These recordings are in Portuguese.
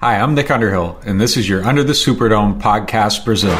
Hi, I'm Nick Underhill, and this is your Under the Superdome podcast, Brazil.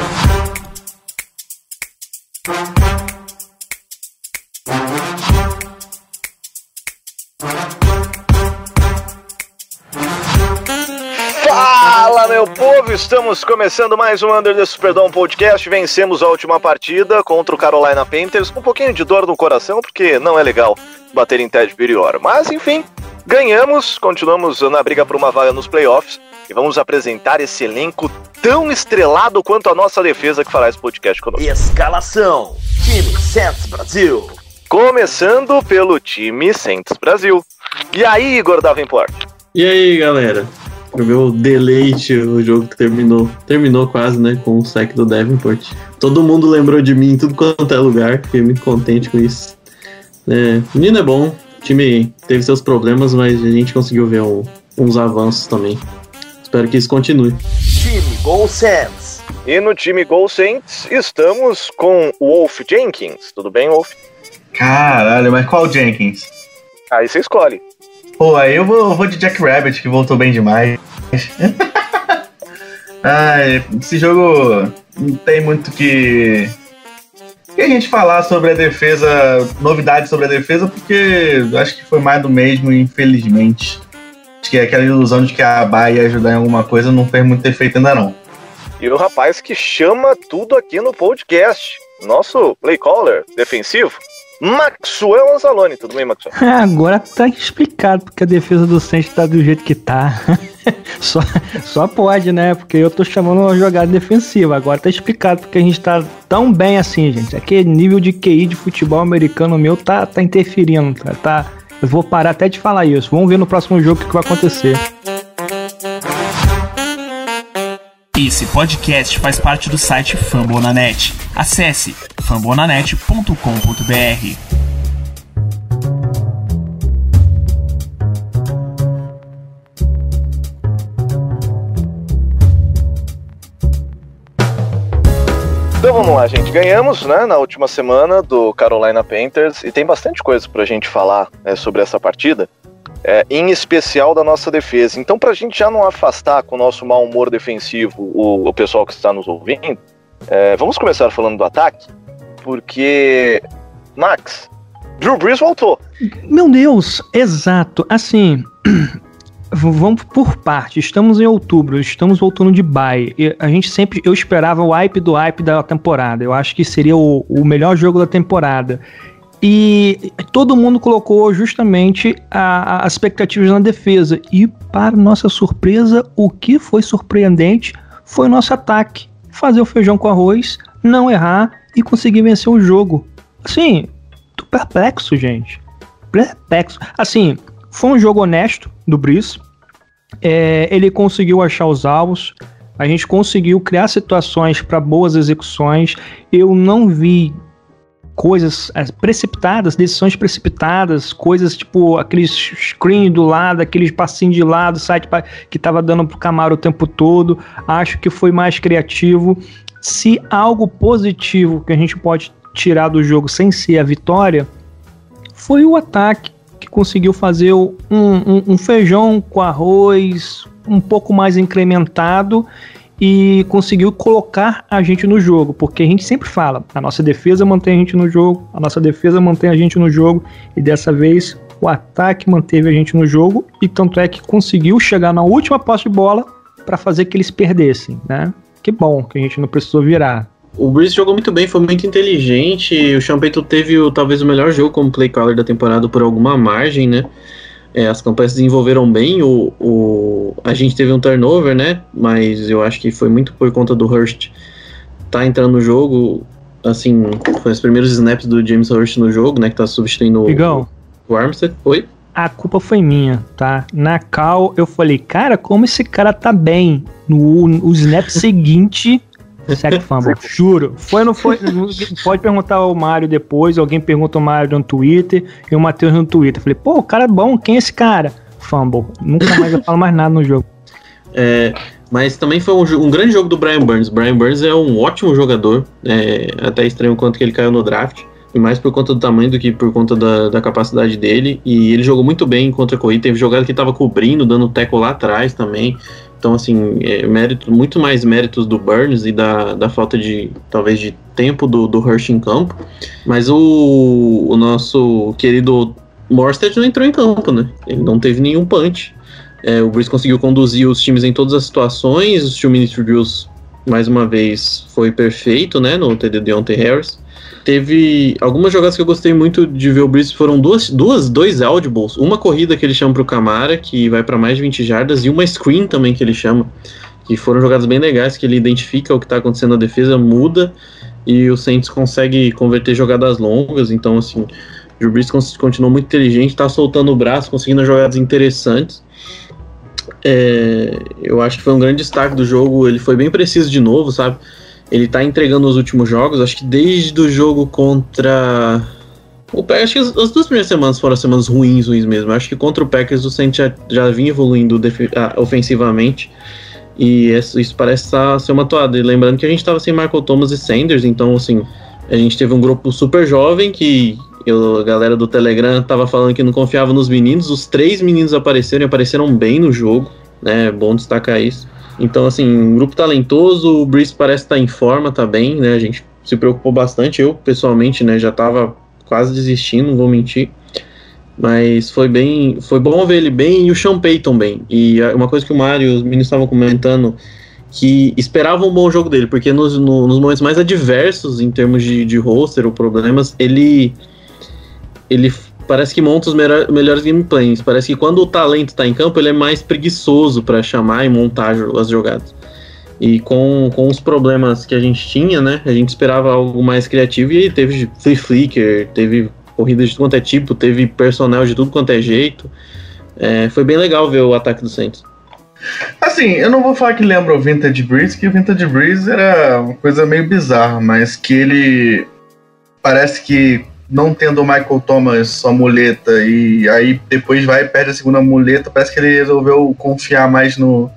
Fala, meu povo! Estamos começando mais um Under the Superdome podcast. Vencemos a última partida contra o Carolina Panthers um pouquinho de dor no coração, porque não é legal bater em Ted Superior. Mas, enfim, ganhamos, continuamos na briga por uma vaga nos playoffs e vamos apresentar esse elenco tão estrelado quanto a nossa defesa que fará esse podcast conosco. Escalação: Time Santos Brasil. Começando pelo time Santos Brasil. E aí, Igor Davenport? E aí, galera? Pro meu deleite, o jogo que terminou. Terminou quase, né? Com o sec do Davenport. Todo mundo lembrou de mim em tudo quanto é lugar. Fiquei muito contente com isso. É, o menino é bom. O time teve seus problemas, mas a gente conseguiu ver um, uns avanços também. Espero que isso continue. Time Gol Santos. E no time Gol Saints estamos com o Wolf Jenkins. Tudo bem, Wolf? Caralho, mas qual Jenkins? Aí você escolhe. Pô, aí eu vou, eu vou de Jack Rabbit, que voltou bem demais. Ai, esse jogo não tem muito que. que a gente falar sobre a defesa, novidades sobre a defesa, porque acho que foi mais do mesmo, infelizmente. Acho que aquela ilusão de que a Bahia ia ajudar em alguma coisa não fez muito efeito ainda não. E o rapaz que chama tudo aqui no podcast. Nosso play caller defensivo, Maxwell Anzalone. Tudo bem, Maxwell? Agora tá explicado porque a defesa do Saints tá do jeito que tá. só, só pode, né? Porque eu tô chamando uma jogada defensiva. Agora tá explicado porque a gente tá tão bem assim, gente. Aquele nível de QI de futebol americano meu tá, tá interferindo. Tá, tá, eu vou parar até de falar isso. Vamos ver no próximo jogo o que, vai acontecer. Esse podcast faz parte do site Fambonanet. Acesse fambonanet.com.br. Então vamos lá, gente. Ganhamos, né, na última semana do Carolina Panthers e tem bastante coisa pra gente falar né, sobre essa partida, é, em especial da nossa defesa. Então, pra gente já não afastar com o nosso mau humor defensivo o, o pessoal que está nos ouvindo, é, vamos começar falando do ataque, porque, Max, Drew Brees voltou. Meu Deus, exato. Assim, vamos por parte. Estamos em outubro, estamos voltando de bye. E a gente sempre, eu esperava o hype do hype da temporada. Eu acho que seria o, o melhor jogo da temporada. E todo mundo colocou justamente as expectativas na defesa. E, para nossa surpresa, o que foi surpreendente foi o nosso ataque. Fazer o feijão com arroz, não errar e conseguir vencer o jogo. Assim, tô perplexo, gente. Perplexo. Assim, foi um jogo honesto do Brice. É, ele conseguiu achar os alvos. A gente conseguiu criar situações para boas execuções. Eu não vi coisas é, precipitadas, decisões precipitadas, coisas tipo aqueles screen do lado, aqueles passinhos de lado, site que tava dando pro Camaro o tempo todo. Acho que foi mais criativo. Se algo positivo que a gente pode tirar do jogo sem ser a vitória, foi o ataque que conseguiu fazer um, um- um feijão com arroz um pouco mais incrementado e conseguiu colocar a gente no jogo, porque a gente sempre fala, a nossa defesa mantém a gente no jogo, a nossa defesa mantém a gente no jogo, e dessa vez o ataque manteve a gente no jogo, e tanto é que conseguiu chegar na última posse de bola para fazer que eles perdessem, né? Que bom que a gente não precisou virar. O Breeze jogou muito bem, foi muito inteligente. O Payton teve o, talvez o melhor jogo como play caller da temporada por alguma margem, né? É, as campanhas se desenvolveram bem. O, o, a gente teve um turnover, né? Mas eu acho que foi muito por conta do Hurst tá entrando no jogo. Assim, foi os primeiros snaps do James Hurst no jogo, né? Que tá substituindo o- Igão, o Armstead. Oi? a culpa foi minha, tá? Na cal eu falei, cara, como esse cara tá bem. No, no snap seguinte, sack fumble, juro. Foi ou não foi? Pode perguntar ao Mário depois, alguém pergunta ao Mário no Twitter e o Matheus no Twitter. Falei, pô, o cara é bom, quem é esse cara? Fumble. Nunca mais eu falo mais nada no jogo. É, mas também foi um, um grande jogo do Brian Burns. Brian Burns é um ótimo jogador. É, até estranho o quanto que ele caiu no draft. E mais por conta do tamanho do que por conta da, da capacidade dele. E ele jogou muito bem contra a corrida. Teve jogada que estava cobrindo, dando teco lá atrás também. Então, assim, é, mérito, muito mais méritos do Burns e da, da falta de, talvez, de tempo do, do Hirsch em campo. Mas o, o nosso querido Morstead não entrou em campo, né? Ele não teve nenhum punch. É, o Bruce conseguiu conduzir os times em todas as situações. Os two minute drills, mais uma vez, foi perfeito, né? No TD Deontay Harris. Teve algumas jogadas que eu gostei muito de ver o Breeze, foram duas, duas dois audibles. Uma corrida que ele chama pro Camara, que vai para mais de 20 jardas, e uma screen também que ele chama, que foram jogadas bem legais, que ele identifica o que está acontecendo na defesa, muda, e o Saints consegue converter jogadas longas, então assim, o Drew Brees continuou muito inteligente, está soltando o braço, conseguindo jogadas interessantes. É, eu acho que foi um grande destaque do jogo, ele foi bem preciso de novo, sabe? Ele tá entregando os últimos jogos, acho que desde o jogo contra. O Packers, acho que as, as duas primeiras semanas foram semanas ruins, ruins mesmo. Acho que contra o Packers o Saints já, já vinha evoluindo ah, ofensivamente. E isso, parece ser uma toada. E lembrando que a gente estava sem Michael Thomas e Sanders, então assim, a gente teve um grupo super jovem que eu, a galera do Telegram tava falando que não confiava nos meninos. Os três meninos apareceram e apareceram bem no jogo, né? Bom destacar isso. Então, assim, um grupo talentoso, o Brice parece estar em forma, tá bem, né? A gente se preocupou bastante. Eu, pessoalmente, né, já tava quase desistindo, não vou mentir. Mas foi bem. Foi bom ver ele bem e o Sean Payton bem. E uma coisa que o Mário e os meninos estavam comentando que esperavam um bom jogo dele, porque nos, no, nos momentos mais adversos em termos de, de roster ou problemas, ele ele parece que monta os melhor, melhores gameplays. Parece que quando o talento está em campo, ele é mais preguiçoso para chamar e montar as jogadas. E com, com os problemas que a gente tinha, né? A gente esperava algo mais criativo e teve free flicker, teve corridas de tudo quanto é tipo, teve personnel de tudo quanto é jeito. É, foi bem legal ver o ataque do Saints. Assim, eu não vou falar que lembra o Vintage Breeze, que o Vintage Breeze era uma coisa meio bizarra, mas que ele parece que não tendo o Michael Thomas sua muleta e aí depois vai e perde a segunda muleta, parece que ele resolveu confiar mais no,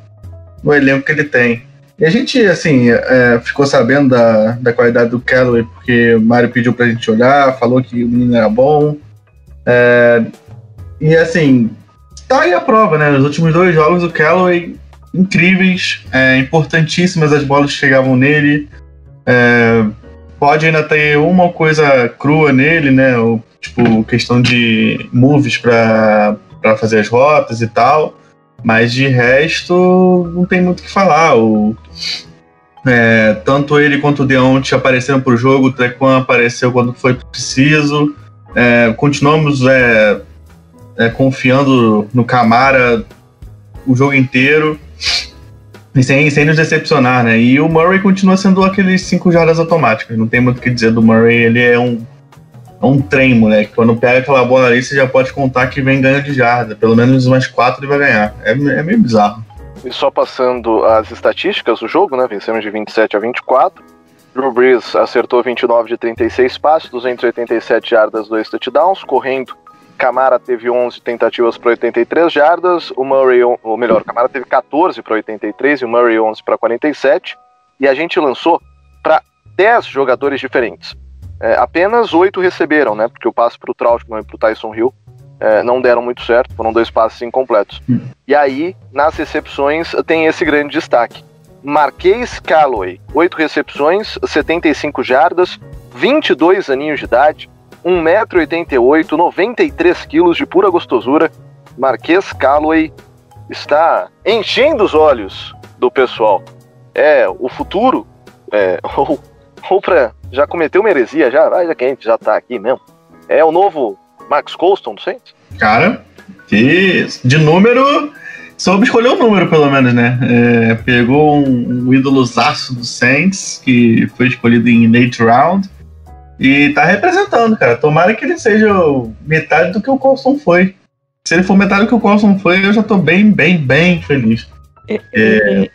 no elenco que ele tem. E a gente, assim, é, ficou sabendo da, da qualidade do Callaway porque o Mário pediu pra gente olhar, falou que o menino era bom. É, e assim, tá aí a prova, né? Nos últimos dois jogos, o Callaway, incríveis, é, importantíssimas as bolas que chegavam nele. É, pode ainda ter uma coisa crua nele, né? Ou, tipo, questão de moves para fazer as rotas e tal. Mas de resto, não tem muito o que falar. O, é, tanto ele quanto o Deonte apareceram pro jogo, o Trequan apareceu quando foi preciso. É, continuamos é, é confiando no Camara o jogo inteiro. Sem, sem nos decepcionar, né? E o Murray continua sendo aqueles cinco jardas automáticas. Não tem muito o que dizer do Murray. Ele é um, é um trem, moleque. Quando pega aquela bola ali, você já pode contar que vem ganho de jarda. Pelo menos mais quatro ele vai ganhar. É, é meio bizarro. E só passando as estatísticas do jogo, né? Vencemos de 27 a 24. Drew Brees acertou 29 de 36 passes, 287 jardas, 2 touchdowns, correndo Camara teve 11 tentativas para 83 jardas, o Murray, ou melhor, o Camara teve 14 para 83 e o Murray 11 para 47. E a gente lançou para 10 jogadores diferentes. É, apenas 8 receberam, né? Porque o passe para o Trautmann e para o Tyson Hill é, não deram muito certo, foram dois passes incompletos. Hum. E aí, nas recepções, tem esse grande destaque. Marquês Calloway, 8 recepções, 75 jardas, 22 aninhos de idade, 1,88m, 93 quilos de pura gostosura, Marquês Calloway está enchendo os olhos do pessoal. É o futuro, é, ou, ou pra já cometeu uma heresia, já, já que a gente já tá aqui mesmo. É o novo Max Colston do Saints? Cara, que de número, soube escolher o um número pelo menos, né? É, pegou um, um ídolo zaço do Saints, que foi escolhido em late round e tá representando, cara. Tomara que ele seja metade do que o Colson foi. Se ele for metade do que o Colson foi, eu já tô bem, bem, bem feliz. É, é... é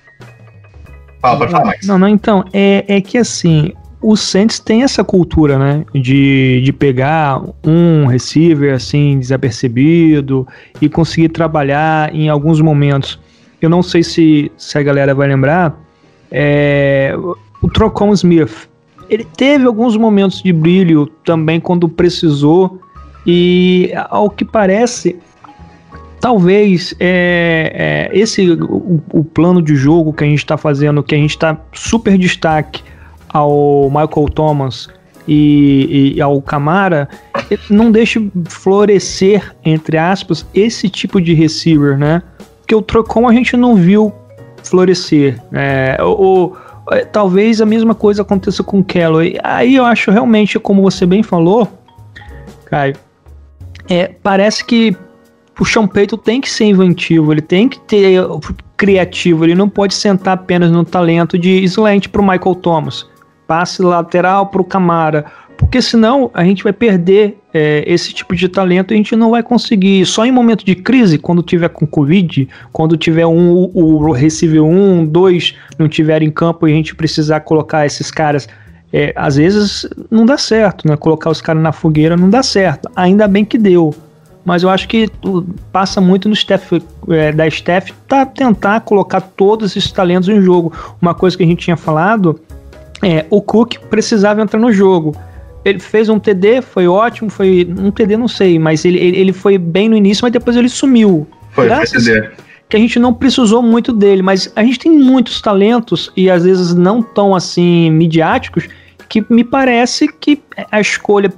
Fala, pode falar, Max. Não, não, então, é, é que assim, o Saints tem essa cultura, né? De, de pegar um receiver assim, desapercebido e conseguir trabalhar em alguns momentos. Eu não sei se, se a galera vai lembrar. É, o Trocon Smith ele teve alguns momentos de brilho também quando precisou, e ao que parece, talvez é, é, esse o, o, plano de jogo que a gente está fazendo, que a gente está super destaque ao Michael Thomas e, e, ao Camara, não deixe florescer, entre aspas, esse tipo de receiver, né? Porque o Trocon a gente não viu florescer. É, o, talvez a mesma coisa aconteça com o Callaway. Aí eu acho realmente, como você bem falou, Caio, é, parece que o Champeito tem que ser inventivo, ele tem que ter criativo, ele não pode sentar apenas no talento de slant para o Michael Thomas, passe lateral para o Camara, porque senão a gente vai perder é, esse tipo de talento e a gente não vai conseguir. Só em momento de crise, quando tiver com Covid, quando tiver um, o receiver 1, 2 não tiver em campo e a gente precisar colocar esses caras. É, às vezes não dá certo, né? Colocar os caras na fogueira não dá certo. Ainda bem que deu mas eu acho que passa muito no staff, é, da staff tá tentar colocar todos esses talentos em jogo. Uma coisa que a gente tinha falado é o Cook precisava entrar no jogo. Ele fez um TD, foi ótimo, foi um TD não sei, mas ele, ele, ele foi bem no início, mas depois ele sumiu. Foi, Graças foi TD. Que a gente não precisou muito dele, mas a gente tem muitos talentos e às vezes não tão assim midiáticos que me parece que a escolha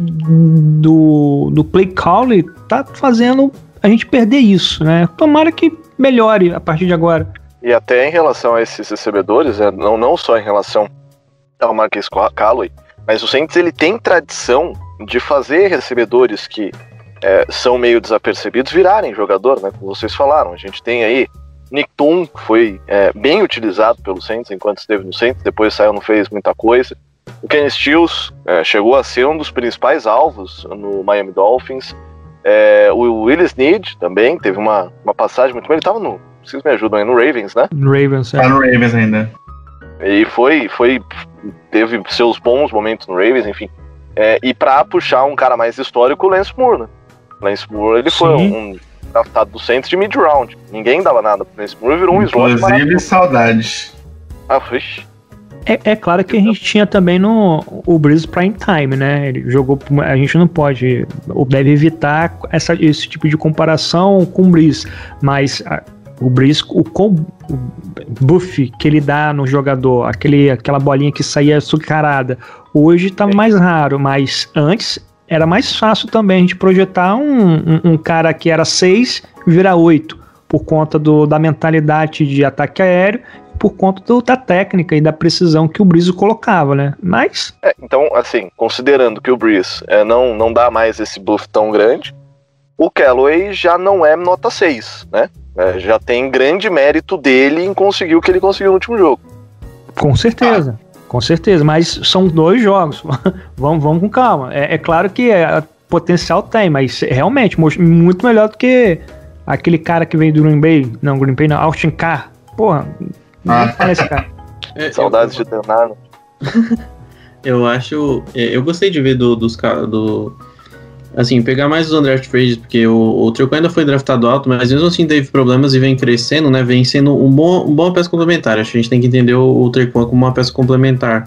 do, do play call tá fazendo a gente perder isso, né? Tomara que melhore a partir de agora. E até em relação a esses recebedores, né? não, não só em relação ao Marquês Calloway, mas o Saints ele tem tradição de fazer recebedores que é, são meio desapercebidos virarem jogador, né? Como vocês falaram, a gente tem aí Nick Tum, que foi é, bem utilizado pelo Saints enquanto esteve no Saints, depois saiu não fez muita coisa. O Kenny Stills é, chegou a ser um dos principais alvos no Miami Dolphins. É, o Willis Need também teve uma, uma passagem muito boa. Ele estava no. Vocês me ajudam aí no Ravens, né? No Ravens, é. Tá no Ravens ainda. E foi, foi. Teve seus bons momentos no Ravens, enfim. É, e para puxar um cara mais histórico, o Lance Moore, né? Lance Moore, ele Sim. foi um, draftado do Saints de mid-round. Ninguém dava nada pro Lance Moore, virou um slot Inclusive, saudades. Ah, vixe. É, é, claro que a gente tinha também no o Breeze Prime Time, né? Ele jogou. A gente não pode. Ou deve evitar essa, esse tipo de comparação com o Breeze. Mas a, o Breeze, o, o buff que ele dá no jogador, aquele, aquela bolinha que saía sucarada, hoje tá é. mais raro, mas antes era mais fácil também a gente projetar um, um, um cara que era 6 virar 8 por conta do, da mentalidade de ataque aéreo por conta do, da técnica e da precisão que o Breeze colocava, né? Mas. É, então, assim, considerando que o Breeze é, não, não dá mais esse buff tão grande, o Callaway já não é nota 6, né? É, já tem grande mérito dele em conseguir o que ele conseguiu no último jogo. Com certeza. Ah. Com certeza, mas são dois jogos. vamos, vamos com calma. É, é claro que é, potencial tem, mas realmente muito melhor do que aquele cara que veio do Green Bay. Não, Green Bay não, Austin Carr. Porra, ah. Parece, cara. É, Saudades eu... de treinar. eu acho. É, eu gostei de ver do, dos caras. Do, assim, pegar mais os undraft trades, porque o, o ainda foi draftado alto, mas mesmo assim teve problemas e vem crescendo, né? Vem sendo um bom, um bom peça complementar. Acho que a gente tem que entender o, o como uma peça complementar.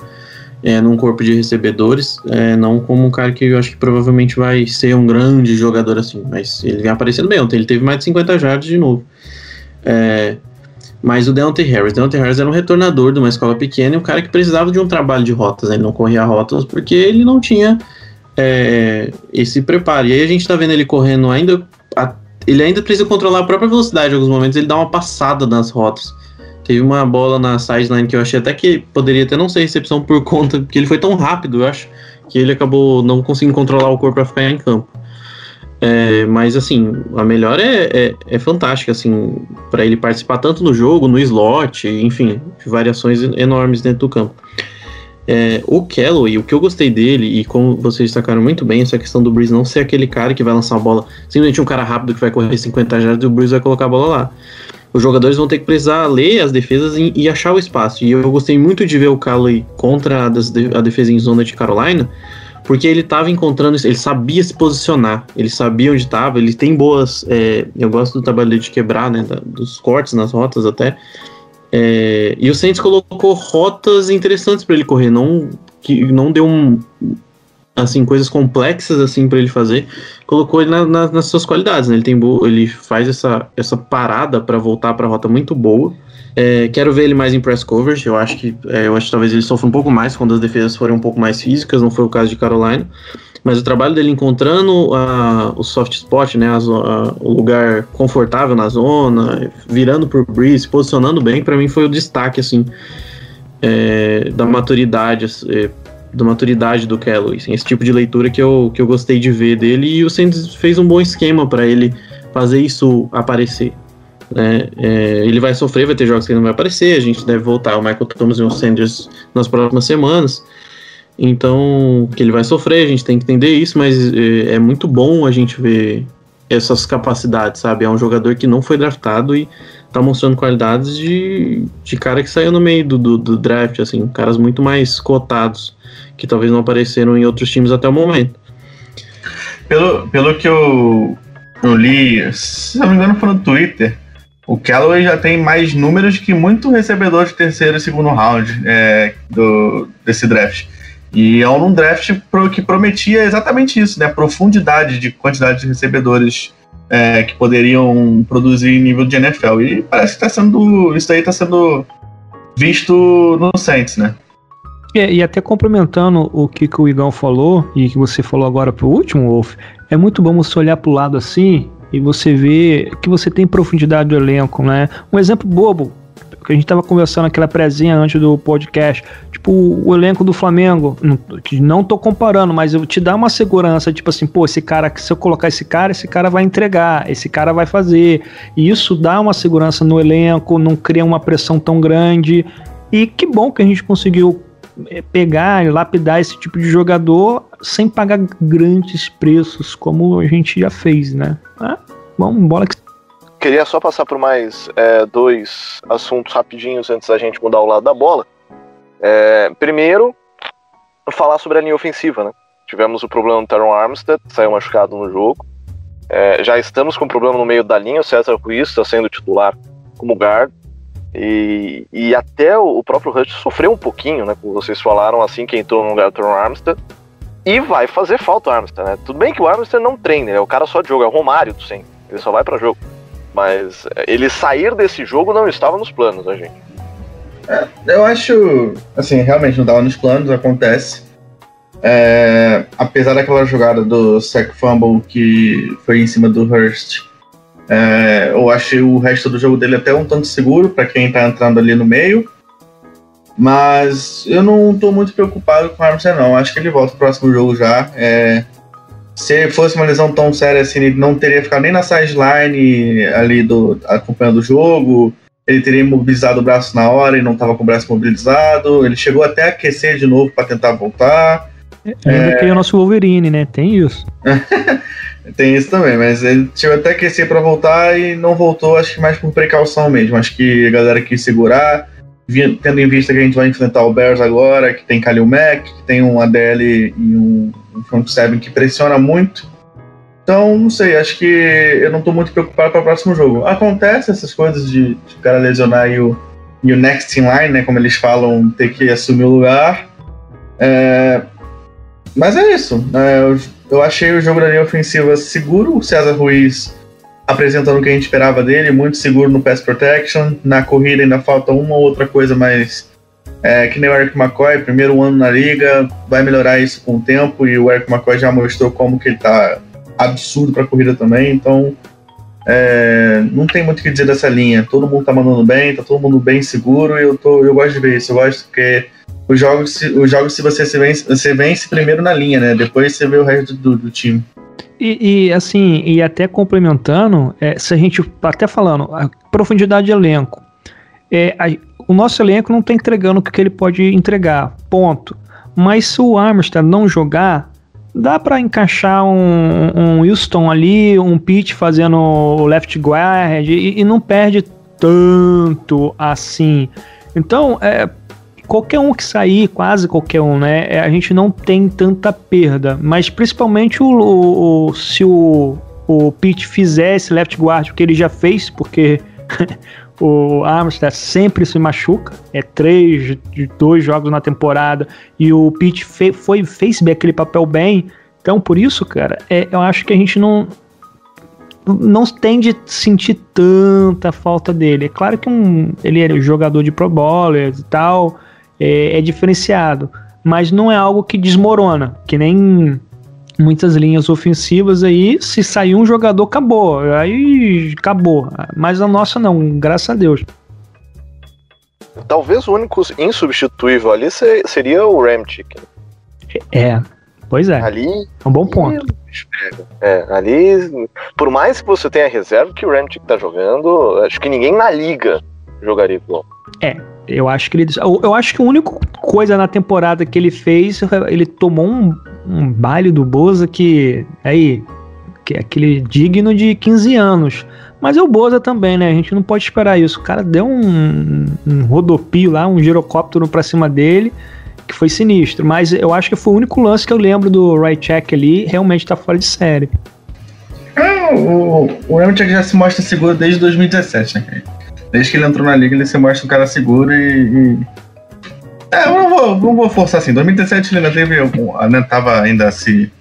É, num corpo de recebedores, é, não como um cara que eu acho que provavelmente vai ser um grande jogador assim, mas ele vem aparecendo bem. Ontem ele teve mais de 50 jardas de novo. É, mas o Deontay Harris, Deontay Harris era um retornador de uma escola pequena e um cara que precisava de um trabalho de rotas, né? ele não corria rotas porque ele não tinha é, esse preparo. E aí a gente tá vendo ele correndo ainda, a, ele ainda precisa controlar a própria velocidade em alguns momentos, ele dá uma passada nas rotas. Teve uma bola na sideline que eu achei até que poderia até não ser recepção por conta, porque ele foi tão rápido, eu acho, que ele acabou não conseguindo controlar o corpo para ficar em campo. É, mas assim, a melhor é, é, é fantástica, assim, para ele participar tanto no jogo, no slot, enfim, variações enormes dentro do campo. É, o Calloway, o que eu gostei dele, e como vocês destacaram muito bem, essa questão do Breeze não ser aquele cara que vai lançar a bola, simplesmente um cara rápido que vai correr 50 jardas e o Breeze vai colocar a bola lá. Os jogadores vão ter que precisar ler as defesas e, e achar o espaço. E eu gostei muito de ver o Calloway contra a, a defesa em zona de Carolina, porque ele estava encontrando, ele sabia se posicionar, ele sabia onde estava, ele tem boas. É, eu gosto do trabalho de quebrar, né? Da, dos cortes nas rotas até. É, e o Saints colocou rotas interessantes para ele correr, não que não deu um, assim coisas complexas assim para ele fazer, colocou ele na, na, nas suas qualidades. Né? Ele tem ele faz essa, essa parada para voltar para a rota muito boa. É, quero ver ele mais em press coverage. Eu acho que é, eu acho que talvez ele sofra um pouco mais quando as defesas forem um pouco mais físicas. Não foi o caso de Carolina. Mas o trabalho dele encontrando a, o soft spot, né, a, a, o lugar confortável na zona, virando por Breeze, posicionando bem, para mim foi o destaque assim é, da maturidade, é, da maturidade do Kelly. Assim, esse tipo de leitura que eu, que eu gostei de ver dele e o Saints fez um bom esquema para ele fazer isso aparecer. Né? É, ele vai sofrer, vai ter jogos que ele não vai aparecer, a gente deve voltar o Michael Thomas e o Sanders nas próximas semanas. Então, que ele vai sofrer, a gente tem que entender isso, mas é, é muito bom a gente ver essas capacidades, sabe? É um jogador que não foi draftado e tá mostrando qualidades de, de cara que saiu no meio do, do, do, draft, assim, caras muito mais cotados, que talvez não apareceram em outros times até o momento. Pelo, pelo que eu, eu li, se não me engano foi no Twitter, o Callaway já tem mais números que muito recebedor de terceiro e segundo round é, do, desse draft. E é um draft que prometia exatamente isso, né? Profundidade de quantidade de recebedores é, que poderiam produzir em nível de NFL. E parece que está sendo. Isso aí está sendo visto no Saints, né? É, e até complementando o que, que o Igão falou e que você falou agora pro último, Wolf, é muito bom você olhar pro lado assim e você ver que você tem profundidade do elenco, né? Um exemplo bobo, que a gente tava conversando aquela prezinha antes do podcast, tipo, o elenco do Flamengo, não, não tô comparando, mas eu te dá uma segurança, tipo assim, pô, esse cara, se eu colocar esse cara, esse cara vai entregar, esse cara vai fazer. E isso dá uma segurança no elenco, não cria uma pressão tão grande. E que bom que a gente conseguiu eh, pegar e lapidar esse tipo de jogador sem pagar grandes preços, como a gente já fez, né? Ah, vamos, bola que queria só passar por mais é, dois assuntos rapidinhos antes da gente mudar o lado da bola. É, primeiro, falar sobre a linha ofensiva, né? Tivemos o problema do Teron Armstead, saiu machucado no jogo. É, já estamos com problema no meio da linha, o César Ruiz está sendo titular como guard. E, e até o, próprio Rush sofreu um pouquinho, né? Como vocês falaram, assim que entrou no lugar do Teron Armstead. E vai fazer falta o Armstead, né? Tudo bem que o Armstead não treina, é o cara só de jogo, é o Romário do 100. Ele só vai para jogo. Mas é, ele sair desse jogo não estava nos planos da gente. É, eu acho, assim, realmente não estava nos planos, acontece. É, apesar daquela jogada do Sack Fumble que foi em cima do Hurst, é, eu achei o resto do jogo dele até um tanto seguro para quem está entrando ali no meio. Mas eu não estou muito preocupado com o Armstrong, não. Acho que ele volta no próximo jogo já. É, se fosse uma lesão tão séria assim, ele não teria ficado nem na sideline ali do, acompanhando o jogo. Ele teria imobilizado o braço na hora e não estava com o braço mobilizado. Ele chegou até a aquecer de novo para tentar voltar. Ainda é... tem o nosso Wolverine, né? Tem isso. tem isso também, mas ele chegou até a aquecer para voltar e não voltou, acho que mais por precaução mesmo. Acho que a galera quis segurar tendo em vista que a gente vai enfrentar o Bears agora, que tem Kalil Mack, que tem um ADL e um, um front seven que pressiona muito. Então, não sei, acho que eu não estou muito preocupado para o próximo jogo. Acontece essas coisas de, de o cara lesionar e o, e o next in line, né, como eles falam, ter que assumir o lugar. É, mas é isso. É, eu, eu achei o jogo da linha ofensiva seguro. O César Ruiz apresentando o que a gente esperava dele, muito seguro no pass protection. Na corrida ainda falta uma ou outra coisa, mas é, que nem o Eric McCoy, primeiro ano na liga, vai melhorar isso com o tempo e o Eric McCoy já mostrou como que ele tá absurdo para corrida também, então é, não tem muito o que dizer dessa linha. Todo mundo tá mandando bem, tá todo mundo bem seguro e eu, tô, eu gosto de ver isso. Eu gosto porque os jogos, os jogos se você se vence, você vence primeiro na linha, né? Depois você vê o resto do, do time. E, e, assim, e até complementando, é, se a gente até falando, a profundidade de elenco. É, a, o nosso elenco não está entregando o que ele pode entregar, ponto. Mas se o Armstead não jogar, dá para encaixar um, um Houston ali, um Pitt fazendo o left guard e, e não perde tanto assim. Então, é, qualquer um que sair, quase qualquer um, né? É, a gente não tem tanta perda. Mas principalmente o, o, o se o, o Pete fizer esse left guard, o que ele já fez, porque o Armstead sempre se machuca. É três, dois jogos na temporada. E o Pitt fe, foi, fez aquele papel bem. Então, por isso, cara, é, eu acho que a gente não, não tende a sentir tanta falta dele. É claro que um, ele é jogador de Pro Bowlers e tal, é, é diferenciado, mas não é algo que desmorona, que nem muitas linhas ofensivas aí, se sair um jogador, acabou. Aí acabou. Mas a nossa não, graças a Deus. Talvez o único insubstituível ali seria o Ramchick. É, pois é. Ali. É um bom ponto. É, ali, por mais que você tenha reserva que o Ramchick tá jogando, acho que ninguém na liga jogaria igual. É, eu acho que ele. Eu acho que a única coisa na temporada que ele fez, ele tomou um, um baile do Boza que. Aí. Que é aquele digno de 15 anos. Mas é o Boza também, né? A gente não pode esperar isso. O cara deu um, um rodopio lá, um girocóptero pra cima dele, que foi sinistro. Mas eu acho que foi o único lance que eu lembro do right check ali, realmente tá fora de série. É, o, o Ramchek já se mostra seguro desde 2017, né, Desde que ele entrou na liga, ele se mostra um cara seguro e. e... É, eu não vou, não vou forçar assim. 2017 ele ainda teve. Né, tava ainda se,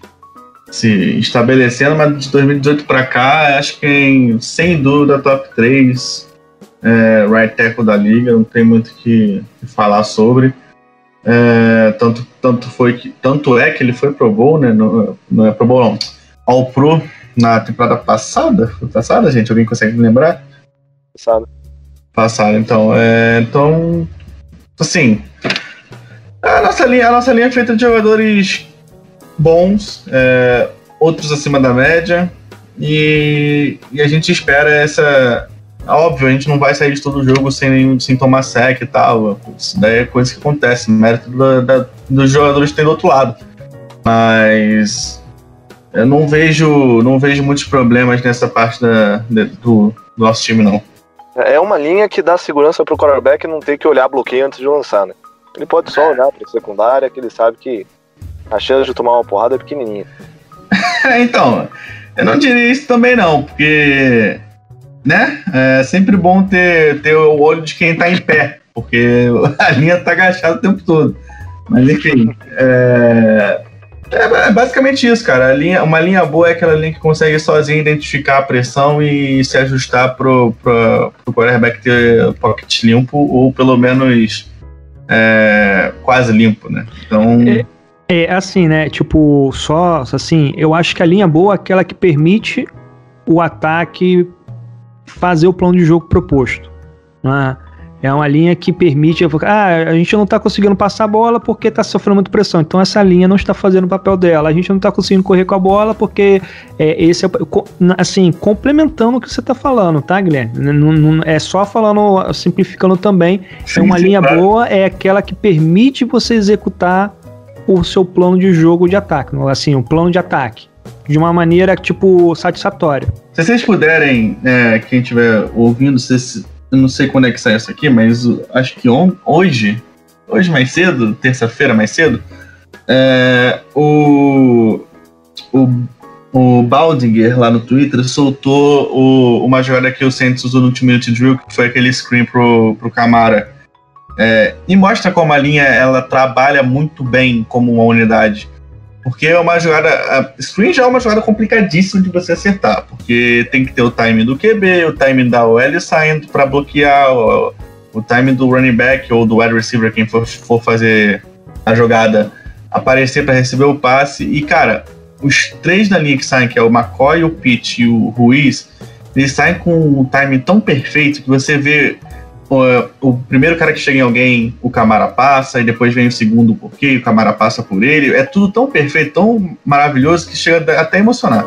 se estabelecendo, mas de 2018 pra cá, acho que em, sem dúvida, top 3 é, right tackle da liga. Não tem muito o que, que falar sobre. É, tanto, tanto, foi que, tanto é que ele foi pro Bowl, né? No, não é pro Bowl, não. All Pro na temporada passada. Passada, gente? Alguém consegue me lembrar? Passada. Passaram, então. É, então, assim, a nossa linha, a nossa linha é feita de jogadores bons, é, outros acima da média, e, e, a gente espera essa. Óbvio, a gente não vai sair de todo jogo sem, sem tomar sec e tal. Isso daí é coisa que acontece, mérito da, da, dos jogadores que tem do outro lado. Mas eu não vejo, não vejo muitos problemas nessa parte da, do, do nosso time, não. É uma linha que dá segurança pro quarterback não ter que olhar bloqueio antes de lançar, né? Ele pode só olhar pra secundária, que ele sabe que a chance de tomar uma porrada é pequenininha. então, eu não diria isso também não, porque, né, é sempre bom ter, ter o olho de quem tá em pé, porque a linha tá agachada o tempo todo. Mas enfim, é, é, é, basicamente isso, cara. Linha, uma linha boa é aquela linha que consegue sozinha identificar a pressão e se ajustar pro, pro, pro quarterback ter pocket limpo ou pelo menos é, quase limpo, né? Então. É, é, assim, né? Tipo, só assim, eu acho que a linha boa é aquela que permite o ataque fazer o plano de jogo proposto. Né? É uma linha que permite. Ah, a gente não está conseguindo passar a bola porque está sofrendo muita pressão. Então essa linha não está fazendo o papel dela. A gente não está conseguindo correr com a bola porque é, esse é assim complementando o que você está falando, tá, Guilherme? Não, não, é só falando, simplificando também. Sim, é uma linha claro. boa é aquela que permite você executar o seu plano de jogo de ataque, assim, o plano de ataque de uma maneira tipo satisfatória. Se vocês puderem, é, quem estiver ouvindo, se eu não sei quando é que sai isso aqui, mas acho que hoje, hoje mais cedo, terça-feira mais cedo, é, o, o, o Baldinger lá no Twitter soltou o, uma jogada que o Saints usou no Minute Drill, que foi aquele screen pro, pro Camara. É, e mostra como a linha ela trabalha muito bem como uma unidade. Porque é uma jogada. A screen já é uma jogada complicadíssima de você acertar. Porque tem que ter o timing do QB, o timing da OL saindo para bloquear, o, o timing do running back ou do wide receiver, quem for, for fazer a jogada, aparecer para receber o passe. E, cara, os três da linha que saem, que é o McCoy, o Pitt e o Ruiz, eles saem com um timing tão perfeito que você vê o primeiro cara que chega em alguém, o Camara passa, e depois vem o segundo porque o Camara passa por ele. É tudo tão perfeito, tão maravilhoso que chega até a emocionar.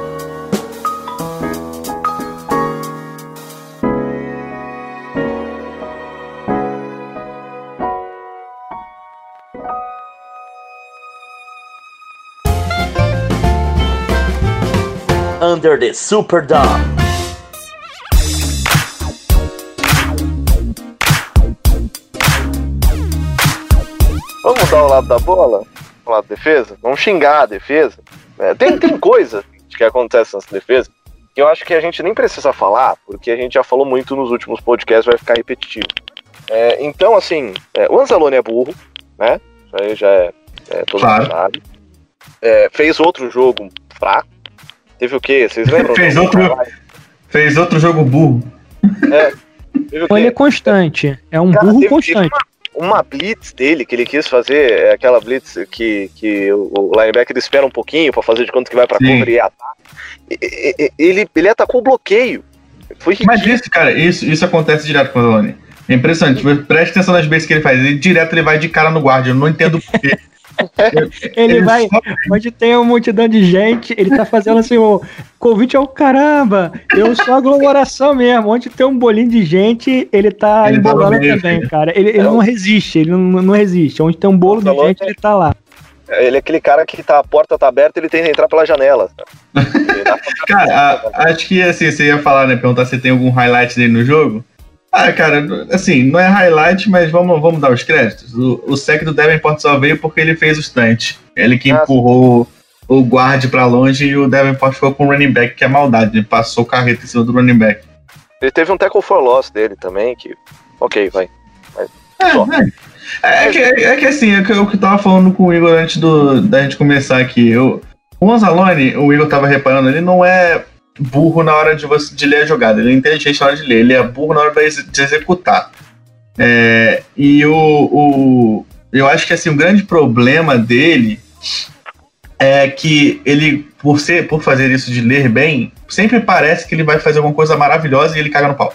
Under the Superdome. Mudar o lado da bola? O lado da defesa? Vamos xingar a defesa? É, tem, tem coisa que acontece nessa defesa que eu acho que a gente nem precisa falar, porque a gente já falou muito nos últimos podcasts, vai ficar repetitivo. É, então, assim, é, o Anzalone é burro, né? Isso aí já é, é todo Claro. mundo sabe. É, fez outro jogo fraco. Teve o quê? Vocês lembram? Fez outro- Fez outro jogo burro. Teve o Então ele é constante. É um Cara, burro teve- constante. Uma blitz dele que ele quis fazer, é aquela blitz que, que o linebacker espera um pouquinho pra fazer de conta que vai pra Sim. cover e ataca. Ele, ele atacou o bloqueio. Foi Mas ridículo. isso, cara, isso, isso acontece direto com o Anzalone. É impressionante. Preste atenção nas vezes que ele faz. Ele direto ele vai de cara no guarda. Eu não entendo porquê. Ele vai, só- onde tem uma multidão de gente, ele tá fazendo assim, o convite ao caramba, eu sou aglomeração mesmo. Onde tem um bolinho de gente, ele tá Ele tá embolando também, cara. Ele, ele É, não resiste, ele não, não resiste. Onde tem um bolo de gente, ele tá lá. Ele é aquele cara que tá, a porta tá aberta ele tenta entrar pela janela. Cara, a- acho que assim, você ia falar, né? Perguntar se tem algum highlight dele no jogo. Ah, cara, assim, não é highlight, mas vamos, vamos dar os créditos. O, o sec do Davenport só veio porque ele fez o stunt. Ele que Ah, empurrou o guard pra longe e o Davenport ficou com o running back, que é maldade. Ele passou o carreta em cima do running back. Ele teve um tackle for loss dele também, que. Ok, vai. É, Só. é. É que, é, é que assim, é que eu que tava falando com o Igor antes do, da gente começar aqui. Eu, o Anzalone, o Igor tava reparando, ele não é burro na hora de, você, de ler a jogada, ele é inteligente na hora de ler, ele é burro na hora de, ex- de executar. É, e o, o. Eu acho que assim, o grande problema dele é que ele, por, ser, por fazer isso de ler bem, sempre parece que ele vai fazer alguma coisa maravilhosa e ele caga no pau.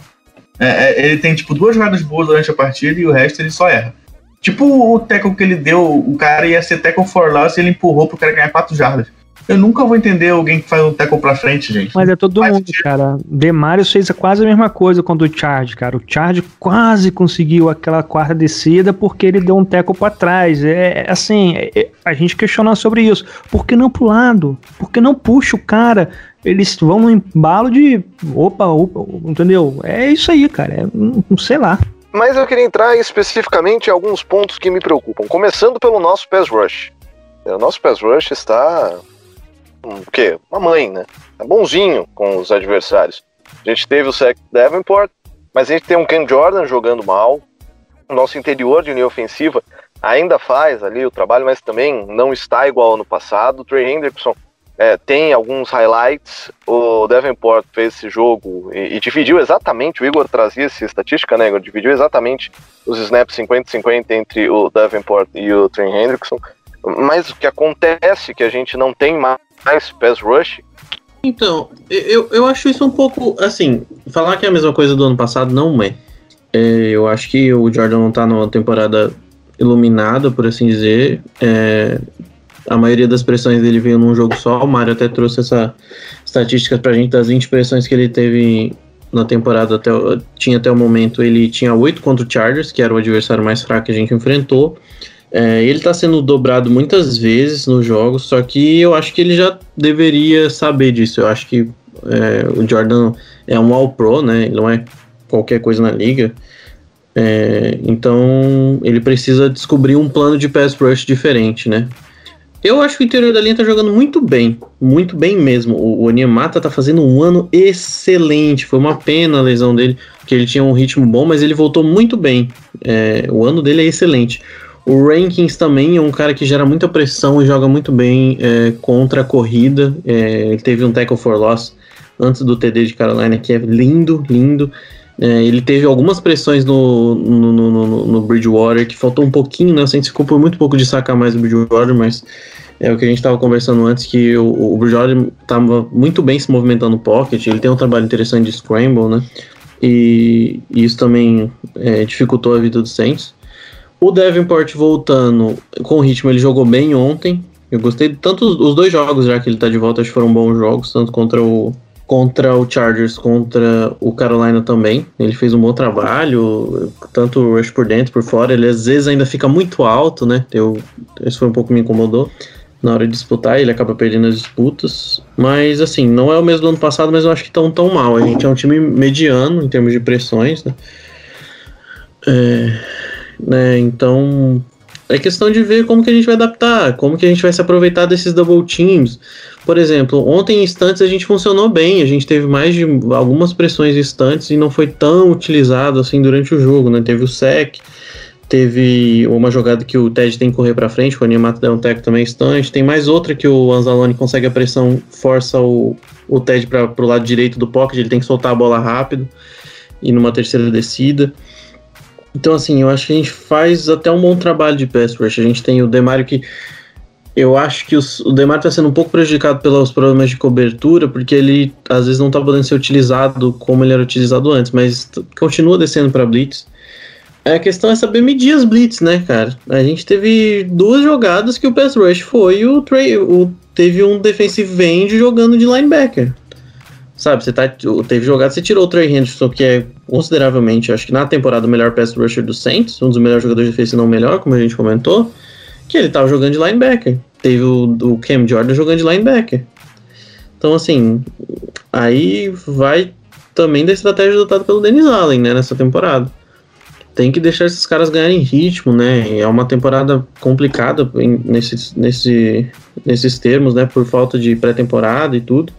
É, é, ele tem, tipo, duas jogadas boas durante a partida e o resto ele só erra. Tipo o tackle que ele deu, o cara ia ser tackle for loss e ele empurrou pro cara ganhar 4 jardas. Eu nunca vou entender alguém que faz um tackle pra frente, gente. Mas é todo Faz mundo, sentido. cara. Demarius fez quase a mesma coisa contra o Charge, cara. O Charge quase conseguiu aquela quarta descida porque ele deu um teco pra trás. É é, assim, é- é- a gente questiona sobre isso. Por que não pro lado? Por que não puxa o cara? Eles vão no embalo de opa, opa, entendeu? É isso aí, cara. É, não não sei lá. Mas eu queria entrar especificamente em alguns pontos que me preocupam. Começando pelo nosso pass rush. É, O nosso pass rush está. O quê? Uma mãe, né? É bonzinho com os adversários. A gente teve o Sec Davenport, mas a gente tem um Ken Jordan jogando mal. O nosso interior de linha ofensiva ainda faz ali o trabalho, mas também não está igual ano passado. O Trey Hendrickson é, tem alguns highlights. O Davenport fez esse jogo e, e dividiu exatamente. O Igor trazia essa estatística, né, Igor? Dividiu exatamente os snaps 50-50 entre o Davenport e o Trey Hendrickson. Mas o que acontece é que a gente não tem mais pass rush. Então, eu, eu acho isso um pouco, assim, falar que é a mesma coisa do ano passado não é. É, eu acho que o Jordan não tá numa temporada iluminada, por assim dizer. É, a maioria das pressões dele veio num jogo só. O Mário até trouxe essa estatística pra gente das 20 pressões que ele teve na temporada até tinha até o momento. Ele tinha 8 contra o Chargers, que era o adversário mais fraco que a gente enfrentou. É, ele tá sendo dobrado muitas vezes nos jogos, só que eu acho que ele já deveria saber disso. Eu acho que é, o Jordan é um All-Pro, né? Ele não é qualquer coisa na liga. É, então ele precisa descobrir um plano de pass rush diferente, né? Eu acho que o interior da linha tá jogando muito bem, muito bem mesmo. O, o Onyemata tá fazendo um ano excelente. Foi uma pena a lesão dele, porque ele tinha um ritmo bom, mas ele voltou muito bem. É, o ano dele é excelente. O Rankins também é um cara que gera muita pressão e joga muito bem é, contra a corrida. É, ele teve um tackle for loss antes do TD de Carolina, que é lindo, lindo. É, ele teve algumas pressões no, no, no, no- Bridgewater, que faltou um pouquinho, né? A gente ficou por muito pouco de sacar mais o Bridgewater, mas é o que a gente estava conversando antes, que o, o Bridgewater estava muito bem se movimentando no pocket, ele tem um trabalho interessante de scramble, né? E, e isso também é, dificultou a vida dos Saints. O Davenport voltando com ritmo, ele jogou bem ontem. Eu gostei tanto os- os dois jogos já que ele tá de volta, acho que foram bons jogos, tanto contra o contra o Chargers, contra o Carolina também. Ele fez um bom trabalho, tanto o rush por dentro, por fora. Ele às vezes ainda fica muito alto, né? Eu, isso foi um pouco que me incomodou na hora de disputar. Ele acaba perdendo as disputas. Mas assim, não é o mesmo do ano passado, mas eu acho que tão tão mal. A gente é um time mediano em termos de pressões, né? É, né, então É questão de ver como que a gente vai adaptar, como que a gente vai se aproveitar desses double teams. Por exemplo, ontem em instantes a gente funcionou bem, a gente teve mais de algumas pressões instantes e não foi tão utilizado assim durante o jogo, né? Teve o sec, teve uma jogada que o Ted tem que correr para frente, o Animato deu um teco também instante, tem mais outra que o Anzalone consegue a pressão, força o, o Ted para o lado direito do pocket, ele tem que soltar a bola rápido e numa terceira descida. Então, assim, eu acho que a gente faz até um bom trabalho de pass rush. A gente tem o Demario que. Eu acho que os, o Demario está sendo um pouco prejudicado pelos problemas de cobertura, porque ele às vezes não está podendo ser utilizado como ele era utilizado antes, mas continua descendo para Blitz. A questão é saber medir as Blitz, né, cara? A gente teve duas jogadas que o pass rush foi o, Trey, o teve um defensive end jogando de linebacker. Sabe, você tá, teve jogada, você tirou o Trey Henderson, que é consideravelmente, acho que na temporada, o melhor pass rusher do Saints, um dos melhores jogadores de defesa, se não o melhor, como a gente comentou, que ele tava jogando de linebacker. Teve o, o Cam Jordan jogando de linebacker. Então, assim, aí vai também da estratégia adotada pelo Dennis Allen, né, nessa temporada. Tem que deixar esses caras ganharem ritmo, né? É uma temporada complicada em, nesse, nesses termos, né? Por falta de pré-temporada e tudo.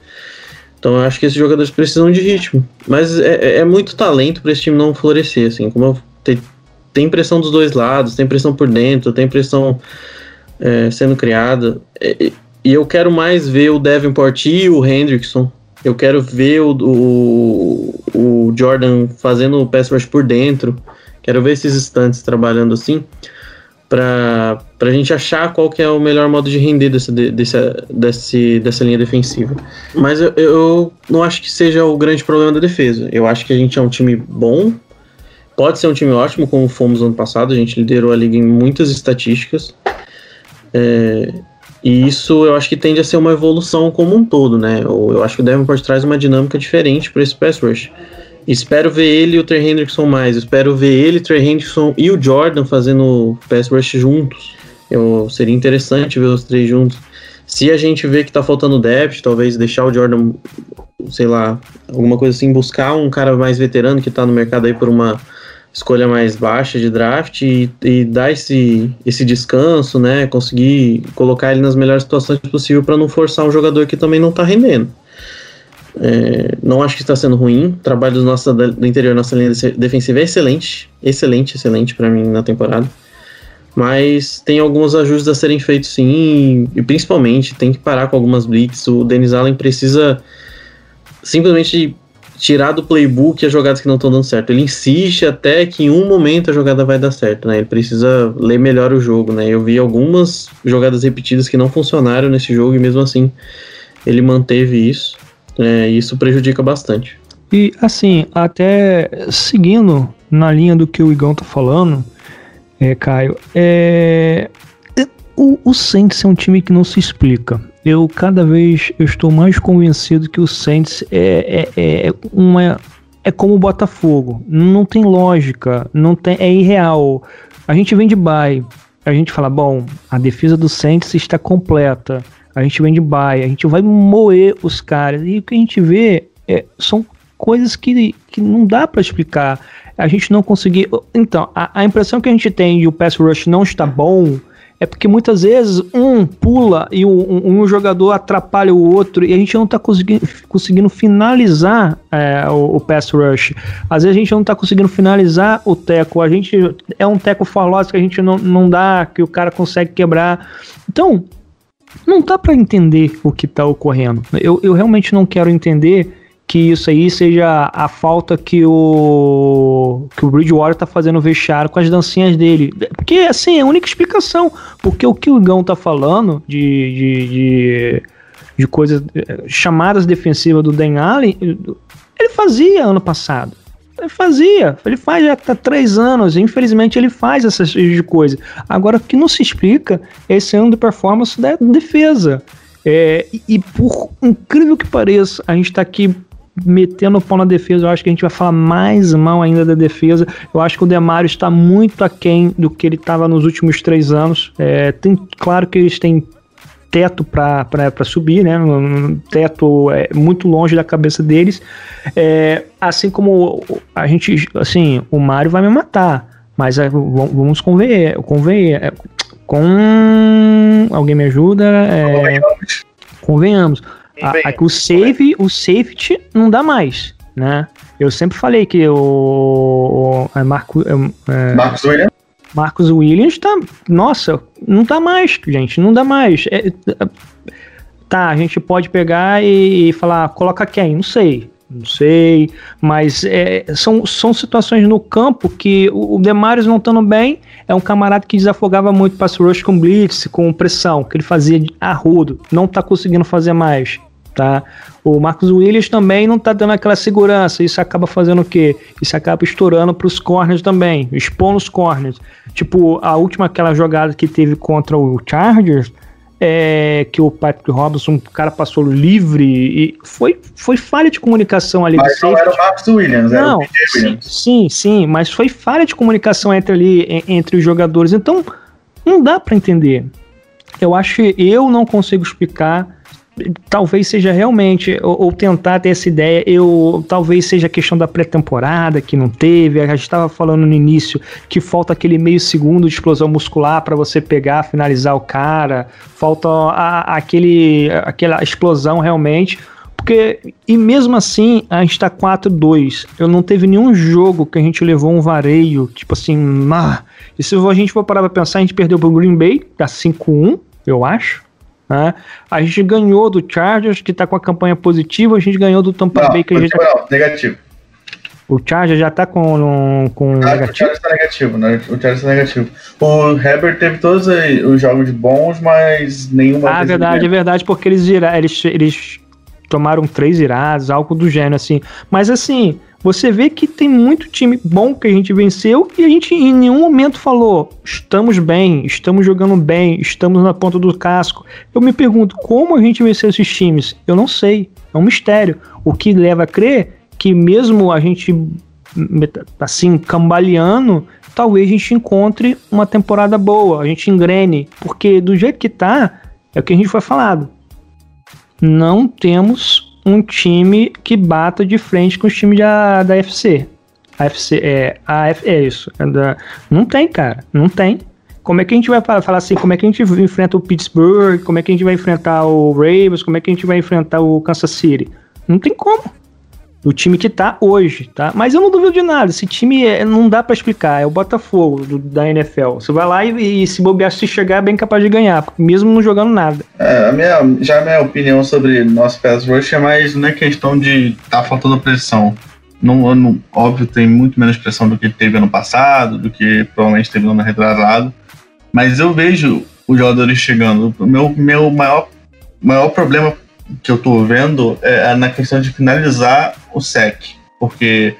Então eu acho que esses jogadores precisam de ritmo. Mas é, é, é muito talento para esse time não florescer, assim. Como eu, tem, pressão dos dois lados, tem pressão por dentro, tem pressão é, sendo criada. E, e, eu quero mais ver o Davenport e o Hendrickson. Eu quero ver o, o, o Jordan fazendo o pass rush por dentro. Quero ver esses estantes trabalhando assim para a gente achar qual que é o melhor modo de render dessa, dessa, desse, dessa linha defensiva. Mas eu, eu não acho que seja o grande problema da defesa. Eu acho que a gente é um time bom, pode ser um time ótimo, como fomos ano passado, a gente liderou a liga em muitas estatísticas. É, e isso eu acho que tende a ser uma evolução como um todo, né? Eu, eu acho que o Davenport traz uma dinâmica diferente para esse pass rush. Espero ver ele e o Trey Hendrickson mais. Espero ver ele, Trey Hendrickson e o Jordan fazendo pass rush juntos. Eu, seria interessante ver os três juntos. Se a gente vê que tá faltando depth, talvez deixar o Jordan, sei lá, alguma coisa assim, buscar um cara mais veterano que tá no mercado aí por uma escolha mais baixa de draft e, e dar esse, esse descanso, né? Conseguir colocar ele nas melhores situações possível para não forçar um jogador que também não tá rendendo. É, não acho que está sendo ruim. O trabalho do nosso do interior, nossa linha defensiva é excelente, excelente, excelente para mim na temporada. Mas tem alguns ajustes a serem feitos sim, e principalmente tem que parar com algumas blitz. O Dennis Allen precisa simplesmente tirar do playbook as jogadas que não estão dando certo. Ele insiste até que em um momento a jogada vai dar certo, né? Ele precisa ler melhor o jogo, né? Eu vi algumas jogadas repetidas que não funcionaram nesse jogo e mesmo assim ele manteve isso. É, isso prejudica bastante. E assim, até seguindo na linha do que o Igão tá falando, é, Caio, é, é, o, o Saints é um time que não se explica. Eu cada vez eu estou mais convencido que o Saints é, é, é uma é como o Botafogo, não tem lógica, não tem é irreal. A gente vem de bye, a gente fala, bom, a defesa do Saints está completa a gente vem de baia, a gente vai moer os caras. E o que a gente vê é, são coisas que, que não dá para explicar. A gente não conseguir. Então, a, a, impressão que a gente tem de o pass rush não está bom é porque muitas vezes um pula e um, um jogador atrapalha o outro e a gente não está conseguindo, conseguindo finalizar é, o, o, pass rush. Às vezes a gente não está conseguindo finalizar o teco. A gente é um teco falócio que a gente não, não dá, que o cara consegue quebrar. Então, não dá para entender o que está ocorrendo. Eu, eu realmente não quero entender que isso aí seja a falta que o que o Bridgewater tá fazendo vestiário com as dancinhas dele. Porque, assim, é a única explicação. Porque o que o Igão tá falando de, de, de, de coisas, chamadas defensivas do Dan Allen, ele fazia ano passado. Ele fazia, ele faz já há três anos, infelizmente ele faz essas de coisa. Agora, o que não se explica é esse ano de performance da defesa. É, e, e, por incrível que pareça, a gente está aqui metendo o pau na defesa. Eu acho que a gente vai falar mais mal ainda da defesa. Eu acho que o Demario está muito aquém do que ele estava nos últimos três anos. É, tem, claro que eles têm teto para subir, né? Um teto é muito longe da cabeça deles. É, assim como a gente, assim, o Mario vai me matar, mas é, vamos conver, conver, é, Com. Alguém me ajuda? É... Convenhamos. A, a, o save, o safety não dá mais, né? Eu sempre falei que o, o Marco, é, Marcos Williams. Marcos Williams tá. Nossa, não dá mais, gente. Não dá mais. É, tá, a gente pode pegar e, e falar, coloca quem? Não sei. Não sei, mas é, são, são situações no campo que o, o Demarius não estando bem é um camarada que desafogava muito pass rush com blitz, com pressão, que ele fazia arrudo, não tá conseguindo fazer mais, tá? O Marcos Williams também não tá dando aquela segurança, isso acaba fazendo o quê? Isso acaba estourando pros corners também, expondo os corners. Tipo, a última aquela jogada que teve contra o Chargers, é, que o Patrick Robinson, o cara passou livre e foi, foi falha de comunicação ali. Mas não era o Marcos Williams, era não, o PJ Williams. Sim, sim, mas foi falha de comunicação entre ali, entre os jogadores. Então, não dá para entender. Eu acho que eu não consigo explicar talvez seja realmente, ou, ou, tentar ter essa ideia, eu talvez seja a questão da pré-temporada que não teve, a gente estava falando no início que falta aquele meio segundo de explosão muscular para você pegar, finalizar o cara, falta a, aquele, aquela explosão realmente, porque, e mesmo assim, a gente tá 4-2. Eu não teve nenhum jogo que a gente levou um vareio, tipo assim, ah, e se a gente for parar pra pensar, a gente perdeu pro Green Bay, tá 5-1, eu acho. Né? A gente ganhou do Chargers, que está com a campanha positiva, a gente ganhou do Tampa Não, Bay, que a gente. não, negativo. O Chargers já está com, com Ah, O negativo. Chargers tá negativo, né? O Chargers tá negativo. O Herbert teve todos os jogos bons, mas nenhuma. Ah, verdade, é verdade, porque eles, eles, eles tomaram três irados, algo do gênero, assim. Mas assim, você vê que tem muito time bom que a gente venceu e a gente em nenhum momento falou, estamos bem, estamos jogando bem, estamos na ponta do casco. Eu me pergunto, como a gente venceu esses times? Eu não sei, é um mistério. O que leva a crer que mesmo a gente assim, cambaleando, talvez a gente encontre uma temporada boa, a gente engrene, porque do jeito que tá, é o que a gente foi falado. Não temos um time que bata de frente com os times da, da FC. A FC é, a F, é isso. é não tem, cara. Não tem. Como é que a gente vai fa- falar assim? Como é que a gente enfrenta o Pittsburgh? Como é que a gente vai enfrentar o Ravens? Como é que a gente vai enfrentar o Kansas City? Não tem como. Do time que tá hoje, tá? Mas eu não duvido de nada. Esse time é- não dá pra explicar. É o Botafogo do- da NFL. Você vai lá e, e se bobear, se chegar, é bem capaz de ganhar. Mesmo não jogando nada. É, a minha, já a minha opinião sobre nosso pass rush é mais não é questão de tá faltando pressão. Não, não- óbvio, tem muito menos pressão do que teve ano passado, do que provavelmente teve no ano retrasado. Mas eu vejo os jogadores chegando. O meu, meu maior, maior problema que eu tô vendo é na questão de finalizar o sec. Porque,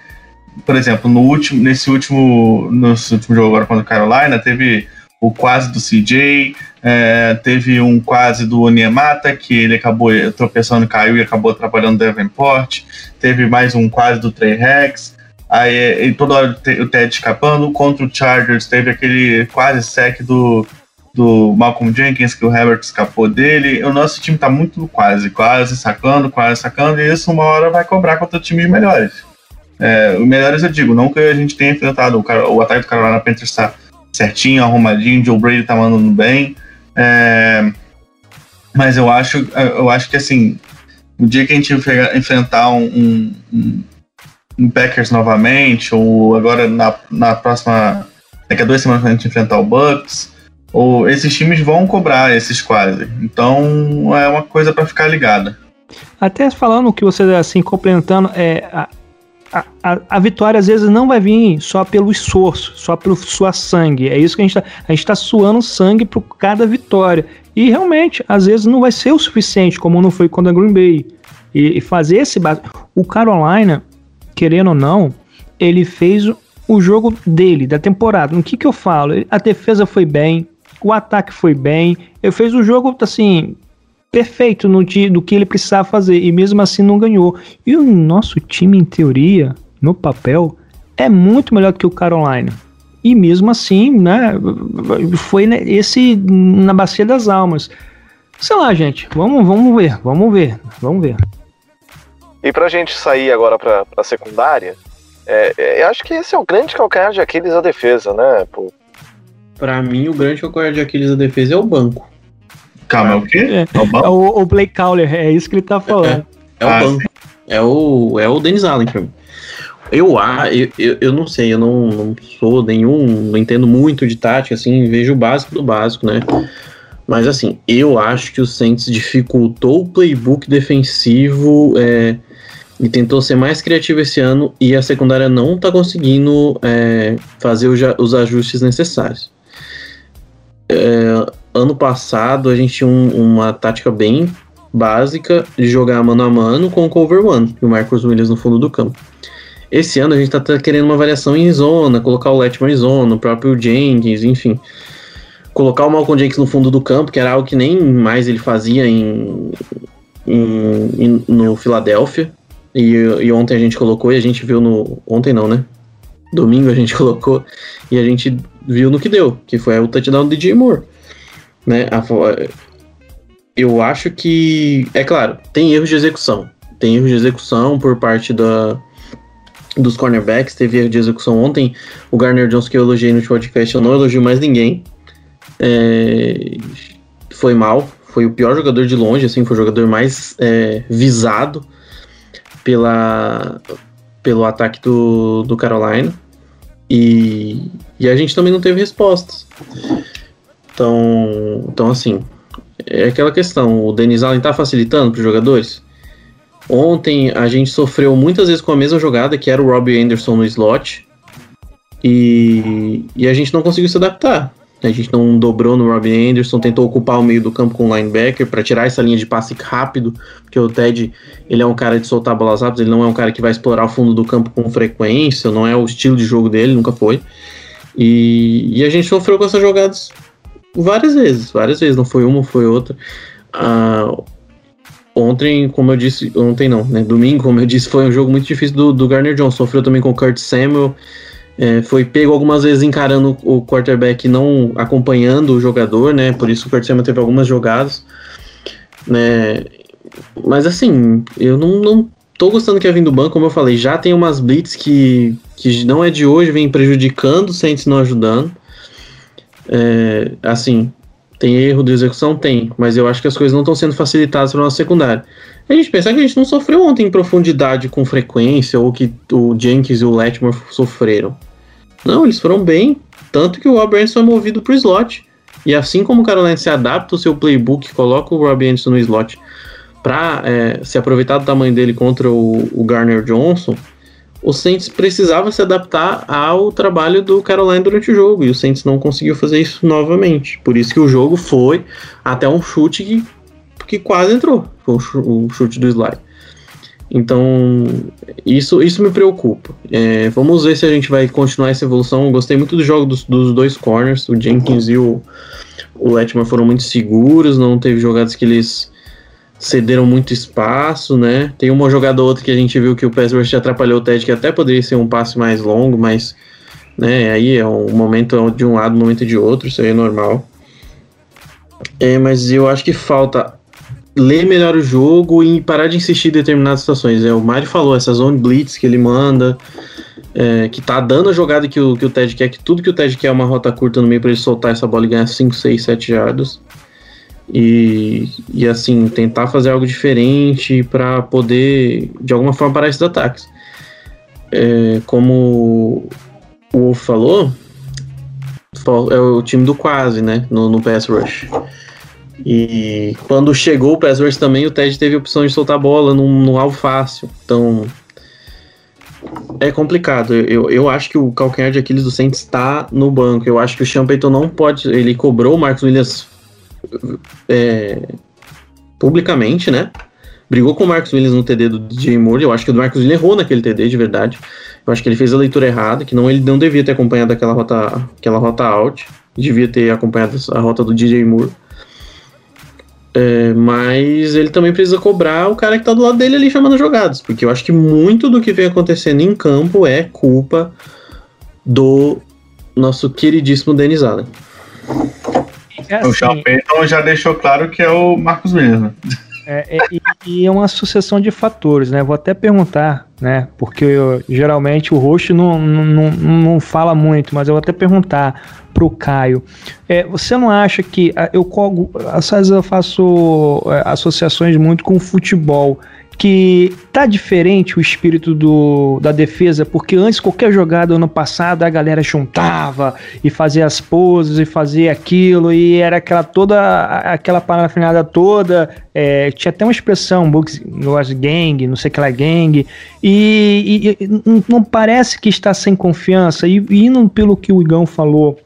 por exemplo, no último, nesse último, nesse último jogo agora contra Carolina, teve o quase do CJ, é, teve um quase do Onyemata, que ele acabou tropeçando, caiu e acabou atrapalhando o Davenport. Teve mais um quase do Trey Rex. Aí e toda hora o Ted escapando. Contra o Chargers teve aquele quase sec do, do Malcolm Jenkins, que o Herbert escapou dele. O nosso time tá muito quase, quase sacando, quase sacando, e isso uma hora vai cobrar contra times melhores. É, melhores eu digo, não que a gente tenha enfrentado o, cara- o ataque do Carolina Panthers está certinho, arrumadinho, Joe Brady tá mandando bem. É, mas eu acho, eu acho que assim, o dia que a gente enfre- enfrentar um, um, um- Packers novamente, ou agora na, na próxima. Daqui a duas semanas a gente enfrentar o Bucks, ou esses times vão cobrar esses quase. Então é uma coisa para ficar ligada. Até falando o que você assim, complementando, é, a, a, a, vitória às vezes não vai vir só pelo esforço, só pelo suar sangue. É isso que a gente tá. A gente tá suando sangue por cada vitória. E realmente, às vezes não vai ser o suficiente, como não foi contra a Green Bay. E, e fazer esse base. O Carolina, querendo ou não, ele fez o- o jogo dele, da temporada. No que que eu falo? A defesa foi bem, o ataque foi bem. Ele fez o jogo, assim, perfeito no dia do que ele precisava fazer e mesmo assim não ganhou. E o nosso time, em teoria, no papel, é muito melhor que o Carolina. E mesmo assim, né, foi né, esse na bacia das almas. Sei lá, gente, vamos, vamos ver, vamos ver, vamos ver. E pra gente sair agora pra, pra secundária, é, é, eu acho que esse é o grande calcanhar de Aquiles da defesa, né? Pô, Pra mim, o grande calcanhar de Aquiles da defesa é o banco. Calma, é o quê? É. É o É banco? o, o Blake Cowler, é isso que ele tá falando. É o Ah, banco. É o, é o Dennis Allen pra mim. Eu, ah, eu, eu, eu não sei, eu não, não sou nenhum, não entendo muito de tática, assim, vejo o básico do básico, né? Mas assim, eu acho que o Saints dificultou o playbook defensivo é, e tentou ser mais criativo esse ano e a secundária não tá conseguindo é, fazer os ajustes necessários. É, ano passado a gente tinha um- uma tática bem básica de jogar mano a mano com o cover one e o Marcos Williams no fundo do campo. Esse ano a gente tá, tá querendo uma variação em zona, colocar o Letman em zona, o próprio Jenkins, enfim. Colocar o Malcolm Jenkins no fundo do campo, que era algo que nem mais ele fazia em, em- em- no Philadelphia. E, e ontem a gente colocou e a gente viu no. Ontem não, né? Domingo a gente colocou e a gente viu no que deu, que foi o touchdown do DJ Moore. Né? A eu acho que. É claro, tem erros de execução. Tem erros de execução por parte da, dos cornerbacks. Teve erro de execução ontem. O Garner Jones, que eu elogiei no podcast, eu não elogio mais ninguém. É, foi mal. Foi o pior jogador de longe, assim, foi o jogador mais é, visado pela, pelo ataque do, do Carolina. E, e a gente também não teve respostas. Então, então assim, é aquela questão, o Denis Allen tá facilitando para os jogadores? Ontem a gente sofreu muitas vezes com a mesma jogada, que era o Robbie Anderson no slot, e, e a gente não conseguiu se adaptar. A gente não dobrou no Robbie Anderson, tentou ocupar o meio do campo com o linebacker para tirar essa linha de passe rápido, porque o Ted ele é um cara de soltar bolas rápidas, ele não é um cara que vai explorar o fundo do campo com frequência, não é o estilo de jogo dele, nunca foi. E, e a gente sofreu com essas jogadas várias vezes, várias vezes, não foi uma, foi outra. Ah, ontem, como eu disse, ontem não, né? Domingo, como eu disse, foi um jogo muito difícil do, do Garner Johnson. Sofreu também com o Kurt Samuel. é, foi pego algumas vezes encarando o quarterback, não acompanhando o jogador, né? Por isso o Kurt Samuel teve algumas jogadas, né? Mas assim, eu não, não tô gostando que é vindo do banco, como eu falei, já tem umas blitz que, que não é de hoje, vem prejudicando, o Saints não ajudando. É, assim, tem erro de execução? Tem, mas eu acho que as coisas não estão sendo facilitadas para nossa secundária. A gente pensar que a gente não sofreu ontem em profundidade com frequência, ou que o Jenkins e o Letmore sofreram. Não, eles foram bem, tanto que o Rob Anderson foi movido para o slot. E assim como o Carolina se adapta o seu playbook, coloca o Rob Anderson no slot para é, se aproveitar do tamanho dele contra o, o Garner Johnson, o Saints precisava se adaptar ao trabalho do Carolina durante o jogo e o Saints não conseguiu fazer isso novamente. Por isso que o jogo foi até um chute que, que quase entrou, foi o chu- o chute do Sly. Então, isso, isso me preocupa. É, vamos ver se a gente vai continuar essa evolução. Eu gostei muito do jogo dos, dos dois corners, o Jenkins e o, o foram muito seguros, não teve jogadas que eles cederam muito espaço, né? Tem uma jogada ou outra que a gente viu que o pass rush atrapalhou o Ted, que até poderia ser um passe mais longo, mas né, aí é um momento de um lado, um momento de outro, isso aí é normal. É, mas eu acho que falta ler melhor o jogo e parar de insistir em determinadas situações. É, o Mário falou, essa zone blitz que ele manda, é, que tá dando a jogada que o, que o Ted quer, que tudo que o Ted quer é uma rota curta no meio para ele soltar essa bola e ganhar 5, 6, 7 jardas. E, e assim, tentar fazer algo diferente para poder, de alguma forma, parar esses ataques. É, como o Wolf falou, é o time do quase, né? No, no pass rush. E quando chegou o pass rush também, o Ted teve a opção de soltar a bola num, num alvo fácil. Então é complicado. Eu, eu acho que o calcanhar de Aquiles do Saints está no banco. Eu acho que o Sean não pode. Ele cobrou o Marcos Williams é, publicamente, né? Brigou com o Marcos Williams no TD do DJ Moore. Eu acho que o Marcos Williams errou naquele TD, de verdade. Eu acho que ele fez a leitura errada, que não ele não devia ter acompanhado aquela rota, aquela rota out. Devia ter acompanhado a rota do DJ Moore. É, mas ele também precisa cobrar o cara que tá do lado dele ali chamando jogadas, porque eu acho que muito do que vem acontecendo em campo é culpa do nosso queridíssimo Denis Allen. É O assim, Sean Payton já deixou claro que é o Marcos Williams. né? É, é, e, é uma sucessão de fatores, né? Vou até perguntar, né? Porque eu- geralmente o host não, não, não, fala muito, mas eu vou até perguntar pro Caio. É, você não acha que ah, eu cogo, às vezes eu faço é, associações muito com o futebol que tá diferente o espírito do, da defesa, porque antes qualquer jogada ano passado a galera juntava e fazia as poses e fazia aquilo e era aquela toda aquela parafinada toda, é, tinha até uma expressão, was gang, não sei que lá gang, e, e, e, não parece que está sem confiança e, e indo pelo que o Igão falou,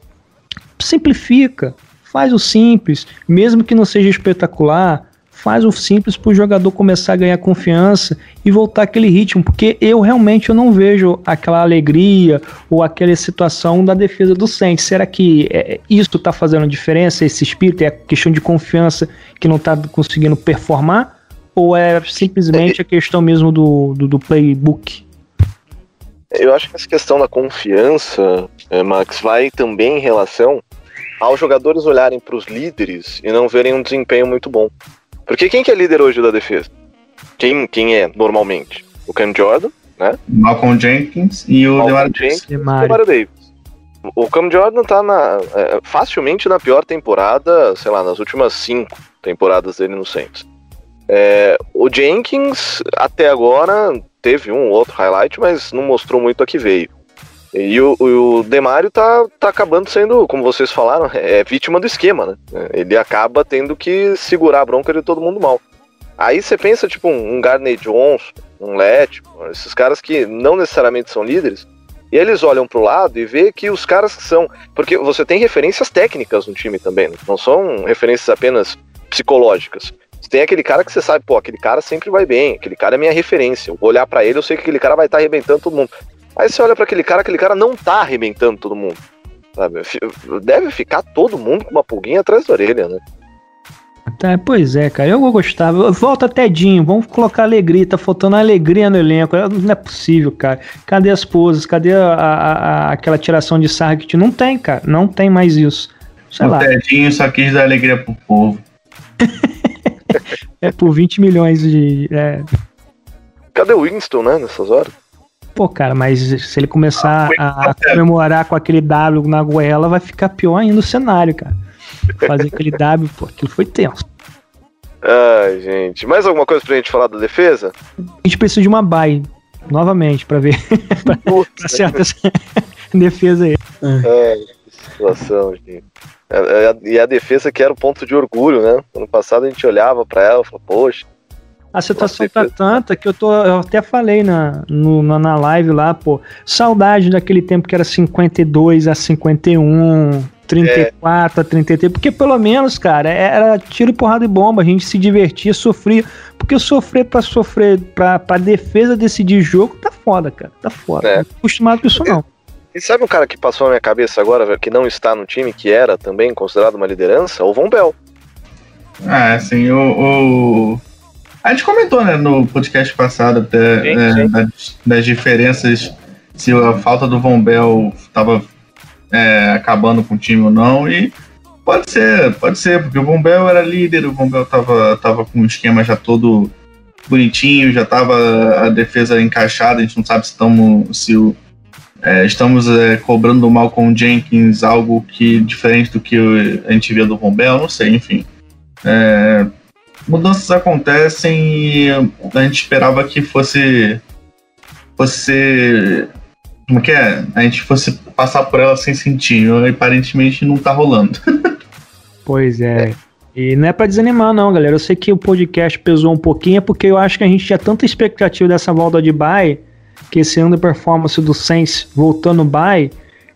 simplifica, faz o simples, mesmo que não seja espetacular, faz o simples para o jogador começar a ganhar confiança e voltar aquele ritmo, porque eu realmente eu não vejo aquela alegria ou aquela situação da defesa do Saints. Será que é, isso está fazendo diferença, esse espírito, é questão de confiança que não está conseguindo performar? Ou é simplesmente a questão mesmo do, do, do playbook? Eu acho que essa questão da confiança, eh, Max, vai também em relação aos jogadores olharem para os líderes e não verem um desempenho muito bom. Porque quem que é líder hoje da defesa? Quem, quem é normalmente? O Cam Jordan, né? Malcolm Jenkins e o Malcolm Jenkins e o Demario Davis. O Cam Jordan tá na, é, facilmente na pior temporada, sei lá, nas últimas cinco temporadas dele no Saints. É, o Jenkins, até agora, teve um outro highlight, mas não mostrou muito a que veio. E o, o Demário tá, tá acabando sendo, como vocês falaram, é vítima do esquema, né? Ele acaba tendo que segurar a bronca de todo mundo mal. Aí você pensa, tipo, um, Garney Johnson, um Let, esses caras que não necessariamente são líderes, e eles olham pro lado e vê que os caras que são. Porque você tem referências técnicas no time também, né? não são referências apenas psicológicas. Você tem aquele cara que você sabe, pô, aquele cara sempre vai bem, aquele cara é minha referência. Eu vou olhar para ele, eu sei que aquele cara vai estar tá arrebentando todo mundo. Aí você olha para aquele cara, aquele cara não tá arrebentando todo mundo. Sabe? Deve ficar todo mundo com uma pulguinha atrás da orelha, né? Tá, pois é, cara, eu gostava. Volta Tedinho, vamos colocar alegria, tá faltando alegria no elenco. Não é possível, cara. Cadê as poses? Cadê a, a, a aquela tiração de sarra que te não tem, cara? Não tem mais isso. Sei o lá. Tedinho só quis dar alegria pro povo. é por 20 milhões de. É... Cadê o Winston, né, nessas horas? Pô, cara, mas se ele começar a comemorar com aquele W na goela, vai ficar pior ainda o cenário, cara. Fazer aquele W, pô, aquilo foi tenso. Ai, gente. Mais alguma coisa pra gente falar da defesa? A gente precisa de uma bye, novamente, pra ver. pra acertar essa defesa aí. É, que situação, gente. É, é, e a defesa que era o ponto de orgulho, né? Ano passado a gente olhava para ela e falava, poxa, a situação tá tanta que eu tô. Eu até falei na, no, na live lá, pô. Saudade daquele tempo que era 52 a 51, 34 é. a 33. Porque pelo menos, cara, era tiro, porrada e bomba. A gente se divertia, sofria. Porque sofrer pra sofrer, pra, pra defesa decidir jogo, tá foda, cara. Tá foda. É. Não tô acostumado com isso, não. E sabe um cara que passou na minha cabeça agora, que não está no time, que era também considerado uma liderança? O Von Bell. Ah, sim, o, o, a gente comentou, né, no podcast passado até sim, é, sim. Das, das, diferenças, se a falta do Von Bell estava é, acabando com o time ou não, e pode ser, pode ser, porque o Von Bell era líder, o Von Bell tava, tava com o esquema já todo bonitinho, já tava a defesa encaixada, a gente não sabe se, tamo, se o, é, estamos é, cobrando do Malcolm Jenkins algo que diferente do que a gente via do Von Bell, não sei, enfim. É, mudanças acontecem e a gente esperava que fosse. fosse. Como que é? A gente fosse passar por ela sem sentir. E aparentemente não tá rolando. pois é. E não é para desanimar, não, galera. Eu sei que o podcast pesou um pouquinho, é porque eu acho que a gente tinha tanta expectativa dessa volta de bye, que esse ano performance do Saints voltando bye,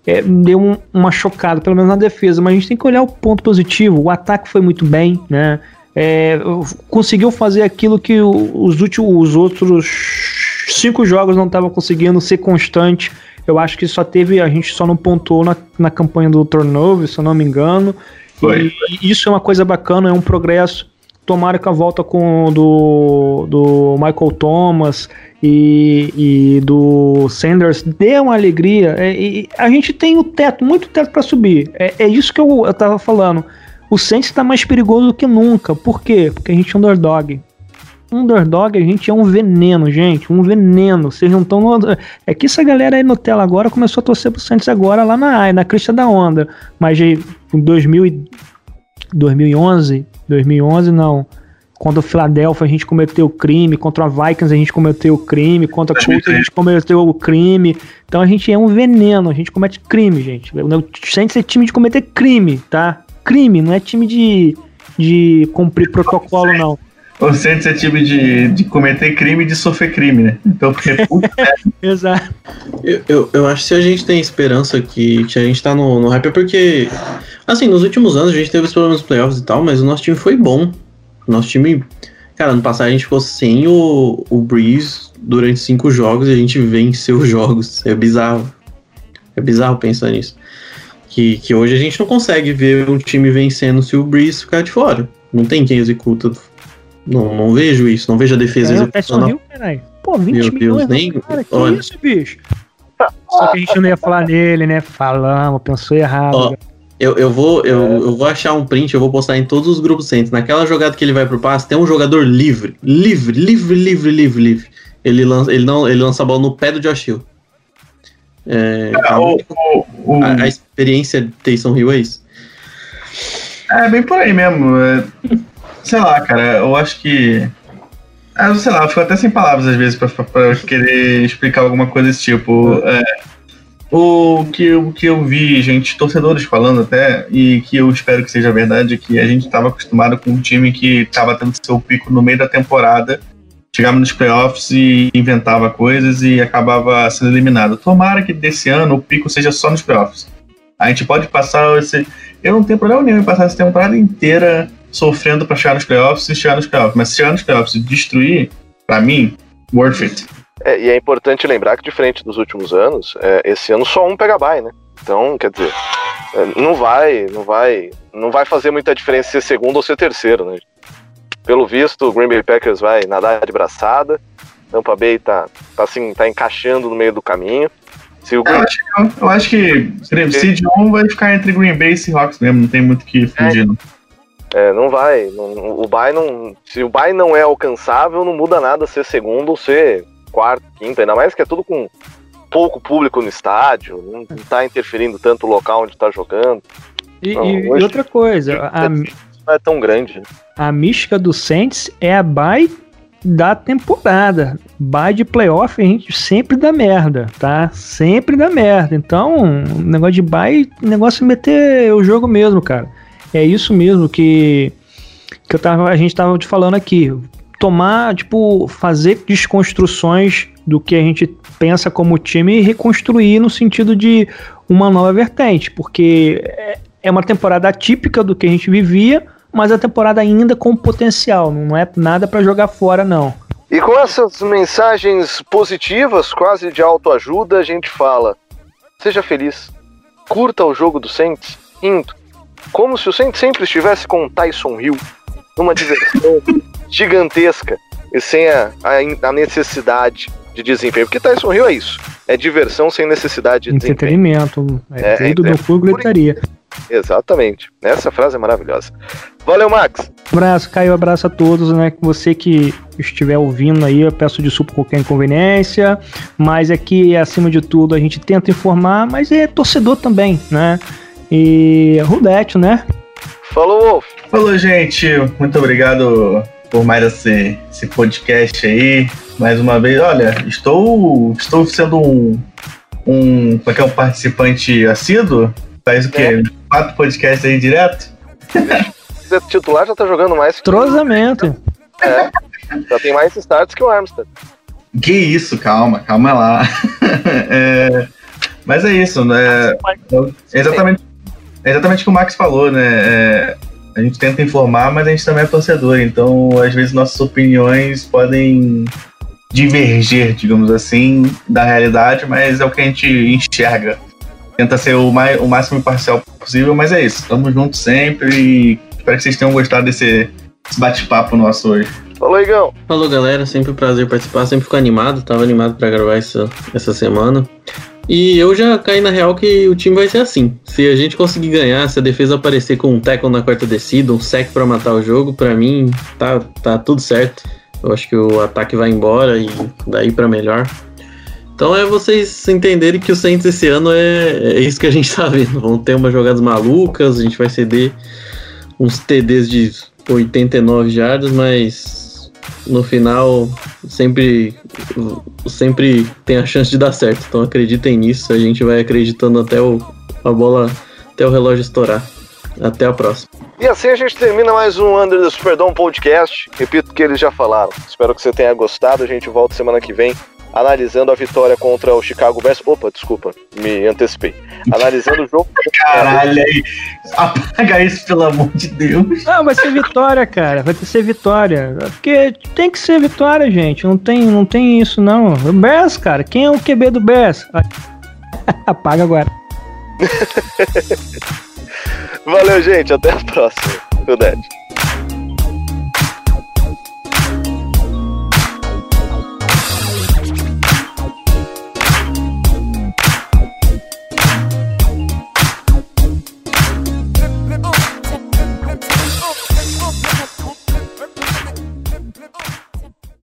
é, deu um, uma chocada, pelo menos na defesa. Mas a gente tem que olhar o ponto positivo. O ataque foi muito bem, né? É, conseguiu fazer aquilo que os últimos os outros cinco jogos não estavam conseguindo ser constante. Eu acho que só teve, a gente só não pontuou na, na campanha do turnover, se eu não me engano. Foi. E isso é uma coisa bacana, é um progresso. Tomara que a volta com do, do Michael Thomas e, e do Sanders dê uma alegria. É, e a gente tem o teto, muito teto para subir. É, é isso que eu, eu tava falando o Saints está mais perigoso do que nunca. Por quê? Porque a gente é underdog. underdog, a gente é um veneno, gente. Um veneno. Vocês não estão. É que essa galera aí Nutella agora começou a torcer pro Santos agora lá na, na crista da onda. Mas em 2000 e 2011, 2011 não. Contra o Philadelphia a gente cometeu crime, contra a Vikings a gente cometeu crime, contra a Colts a gente cometeu o crime. Então a gente é um veneno, a gente comete crime, gente. O Saints é time de cometer crime, tá? Crime, não é time de, de cumprir protocolo, não. O Saints é time de, de cometer crime e de sofrer crime, né? Então, porque. Exato. Eu, eu, eu acho que se a gente tem esperança que, que a gente tá no, no hype é porque. Assim, nos últimos anos a gente teve os problemas nos playoffs e tal, mas o nosso time foi bom. Nosso time. Cara, ano passado a gente ficou sem o, o Breeze durante cinco jogos e a gente venceu os jogos. É bizarro. É bizarro pensar nisso. Que, que hoje a gente não consegue ver um time vencendo se o Breeze ficar de fora. Não tem quem executa. Não, não vejo isso, não vejo a defesa É, executando. Tyson Hill, caralho. Pô, 20 Meu Deus, nem- cara, que olha. isso, bicho? Só que a gente não ia falar nele, né? Falamos, pensou errado. Ó, Eu, eu, vou, eu, eu vou achar um print, eu vou postar em todos os grupos centros. Naquela jogada que ele vai pro passe, tem um jogador livre. Livre, livre, livre, livre, livre. Ele lança, ele não, ele lança a bola no pé do Josh Hill. É, a, o, o- a- a experiência de Taysom Hill é isso. É bem por aí mesmo. é. sei lá, cara, eu acho que. é, sei lá, eu fico até sem palavras às vezes pra, pra- pra querer explicar alguma coisa desse tipo. É, o, que, o que eu vi, gente, torcedores falando até, e que eu espero que seja verdade, é que a gente estava acostumado com um time que estava tendo seu pico no meio da temporada, chegava nos playoffs e inventava coisas e acabava sendo eliminado. Tomara que desse ano o pico seja só nos playoffs. A gente pode passar esse. Eu não tenho problema nenhum em passar essa temporada inteira sofrendo para chegar nos playoffs e chegar nos playoffs. Mas se chegar nos playoffs e destruir, pra mim, worth it. É, e é importante lembrar que, diferente dos últimos anos, é, esse ano só um pega bye, né? Então, quer dizer, é, não vai, não vai, não vai fazer muita diferença ser segundo ou ser terceiro, né? Pelo visto, o Green Bay Packers vai nadar de braçada, Tampa Bay tá, tá assim, tá encaixando no meio do caminho. Se o Eu Green acho, que- eu acho que Seed 1 vai ficar entre Green Bay e Seahawks mesmo, não tem muito o que fugir. não. É, não vai. não- o bye não. Se o bye não é alcançável, não muda nada ser segundo ou ser quarto, quinto, ainda mais que é tudo com pouco público no estádio, não, não tá interferindo tanto o local onde tá jogando. E, Não, e- e hoje- outra coisa, a, Não é tão grande. a mística do Saints é a bye da temporada. Bye de playoff a gente sempre dá merda, tá? Sempre dá merda. Então, negócio de bye, negócio meter o jogo mesmo, cara. É isso mesmo que, que eu tava, a gente tava te falando aqui. Tomar, tipo, fazer desconstruções do que a gente pensa como time e reconstruir no sentido de uma nova vertente, porque é- é uma temporada atípica do que a gente vivia, mas a temporada ainda com potencial, não é nada pra jogar fora não. E com essas mensagens positivas, quase de autoajuda, a gente fala: seja feliz, curta o jogo do Saints, indo, como se o Saints sempre estivesse com o Tyson Hill, numa diversão gigantesca e sem a, a- a necessidade de desempenho. Porque Tyson Hill é isso: é diversão sem necessidade de desempenho. Entretenimento, é, É, tudo é- no full gritaria. Exatamente. Essa frase é maravilhosa. Valeu, Max. Abraço, Caio, abraço a todos, né? Você que estiver ouvindo aí, eu peço desculpa por qualquer inconveniência, mas aqui, acima de tudo, a gente tenta informar, mas é torcedor também, né? E Rudete, né? Falou, Wolf. Falou, gente. Muito obrigado por mais esse, esse podcast aí. Mais uma vez, olha, estou, estou sendo um, um, como é que é, um participante assíduo. Faz o quê? Quatro podcasts aí direto? Você é titular já tá jogando mais que Trozamento. É, já tem mais starts que o Armstead. Que isso, calma, calma lá. É, mas é isso, né? É exatamente, é exatamente o que o Max falou, né? É, a gente tenta informar, mas a gente também é torcedor, então às vezes nossas opiniões podem diverger, digamos assim, da realidade, mas é o que a gente enxerga. Tenta ser o, mais, o máximo imparcial possível, mas é isso. Tamo juntos sempre e espero que vocês tenham gostado desse, desse bate-papo nosso hoje. Falou, Igão. Falou galera, sempre um prazer participar, sempre fico animado, tava animado pra gravar essa, essa semana. E eu já caí na real que o time vai ser assim. Se a gente conseguir ganhar, se a defesa aparecer com um tackle na quarta descida, um sec pra matar o jogo, pra mim tá, tá tudo certo. Eu acho que o ataque vai embora e daí para melhor. Então é vocês entenderem que o Saints esse ano é, é isso que a gente tá vendo. Vão ter umas jogadas malucas, a gente vai ceder uns TDs de 89 jardas, mas no final sempre sempre tem a chance de dar certo. Então acreditem nisso, a gente vai acreditando até o, a bola, até o relógio estourar. Até a próxima. E assim a gente termina mais um Under the Superdome Podcast. Repito o que eles já falaram. Espero que você tenha gostado. A gente volta semana que vem analisando a vitória contra o Chicago Bears. Opa, desculpa, me antecipei. Analisando o jogo. Caralho, aí. Apaga isso, pelo amor de Deus. Não, vai ser vitória, cara. Vai ser vitória. Porque tem que ser vitória, gente. Não tem, não tem isso, não. O Bears, cara. Quem é o QB do Bears? Apaga agora. Valeu, gente. Até a próxima. Tudete.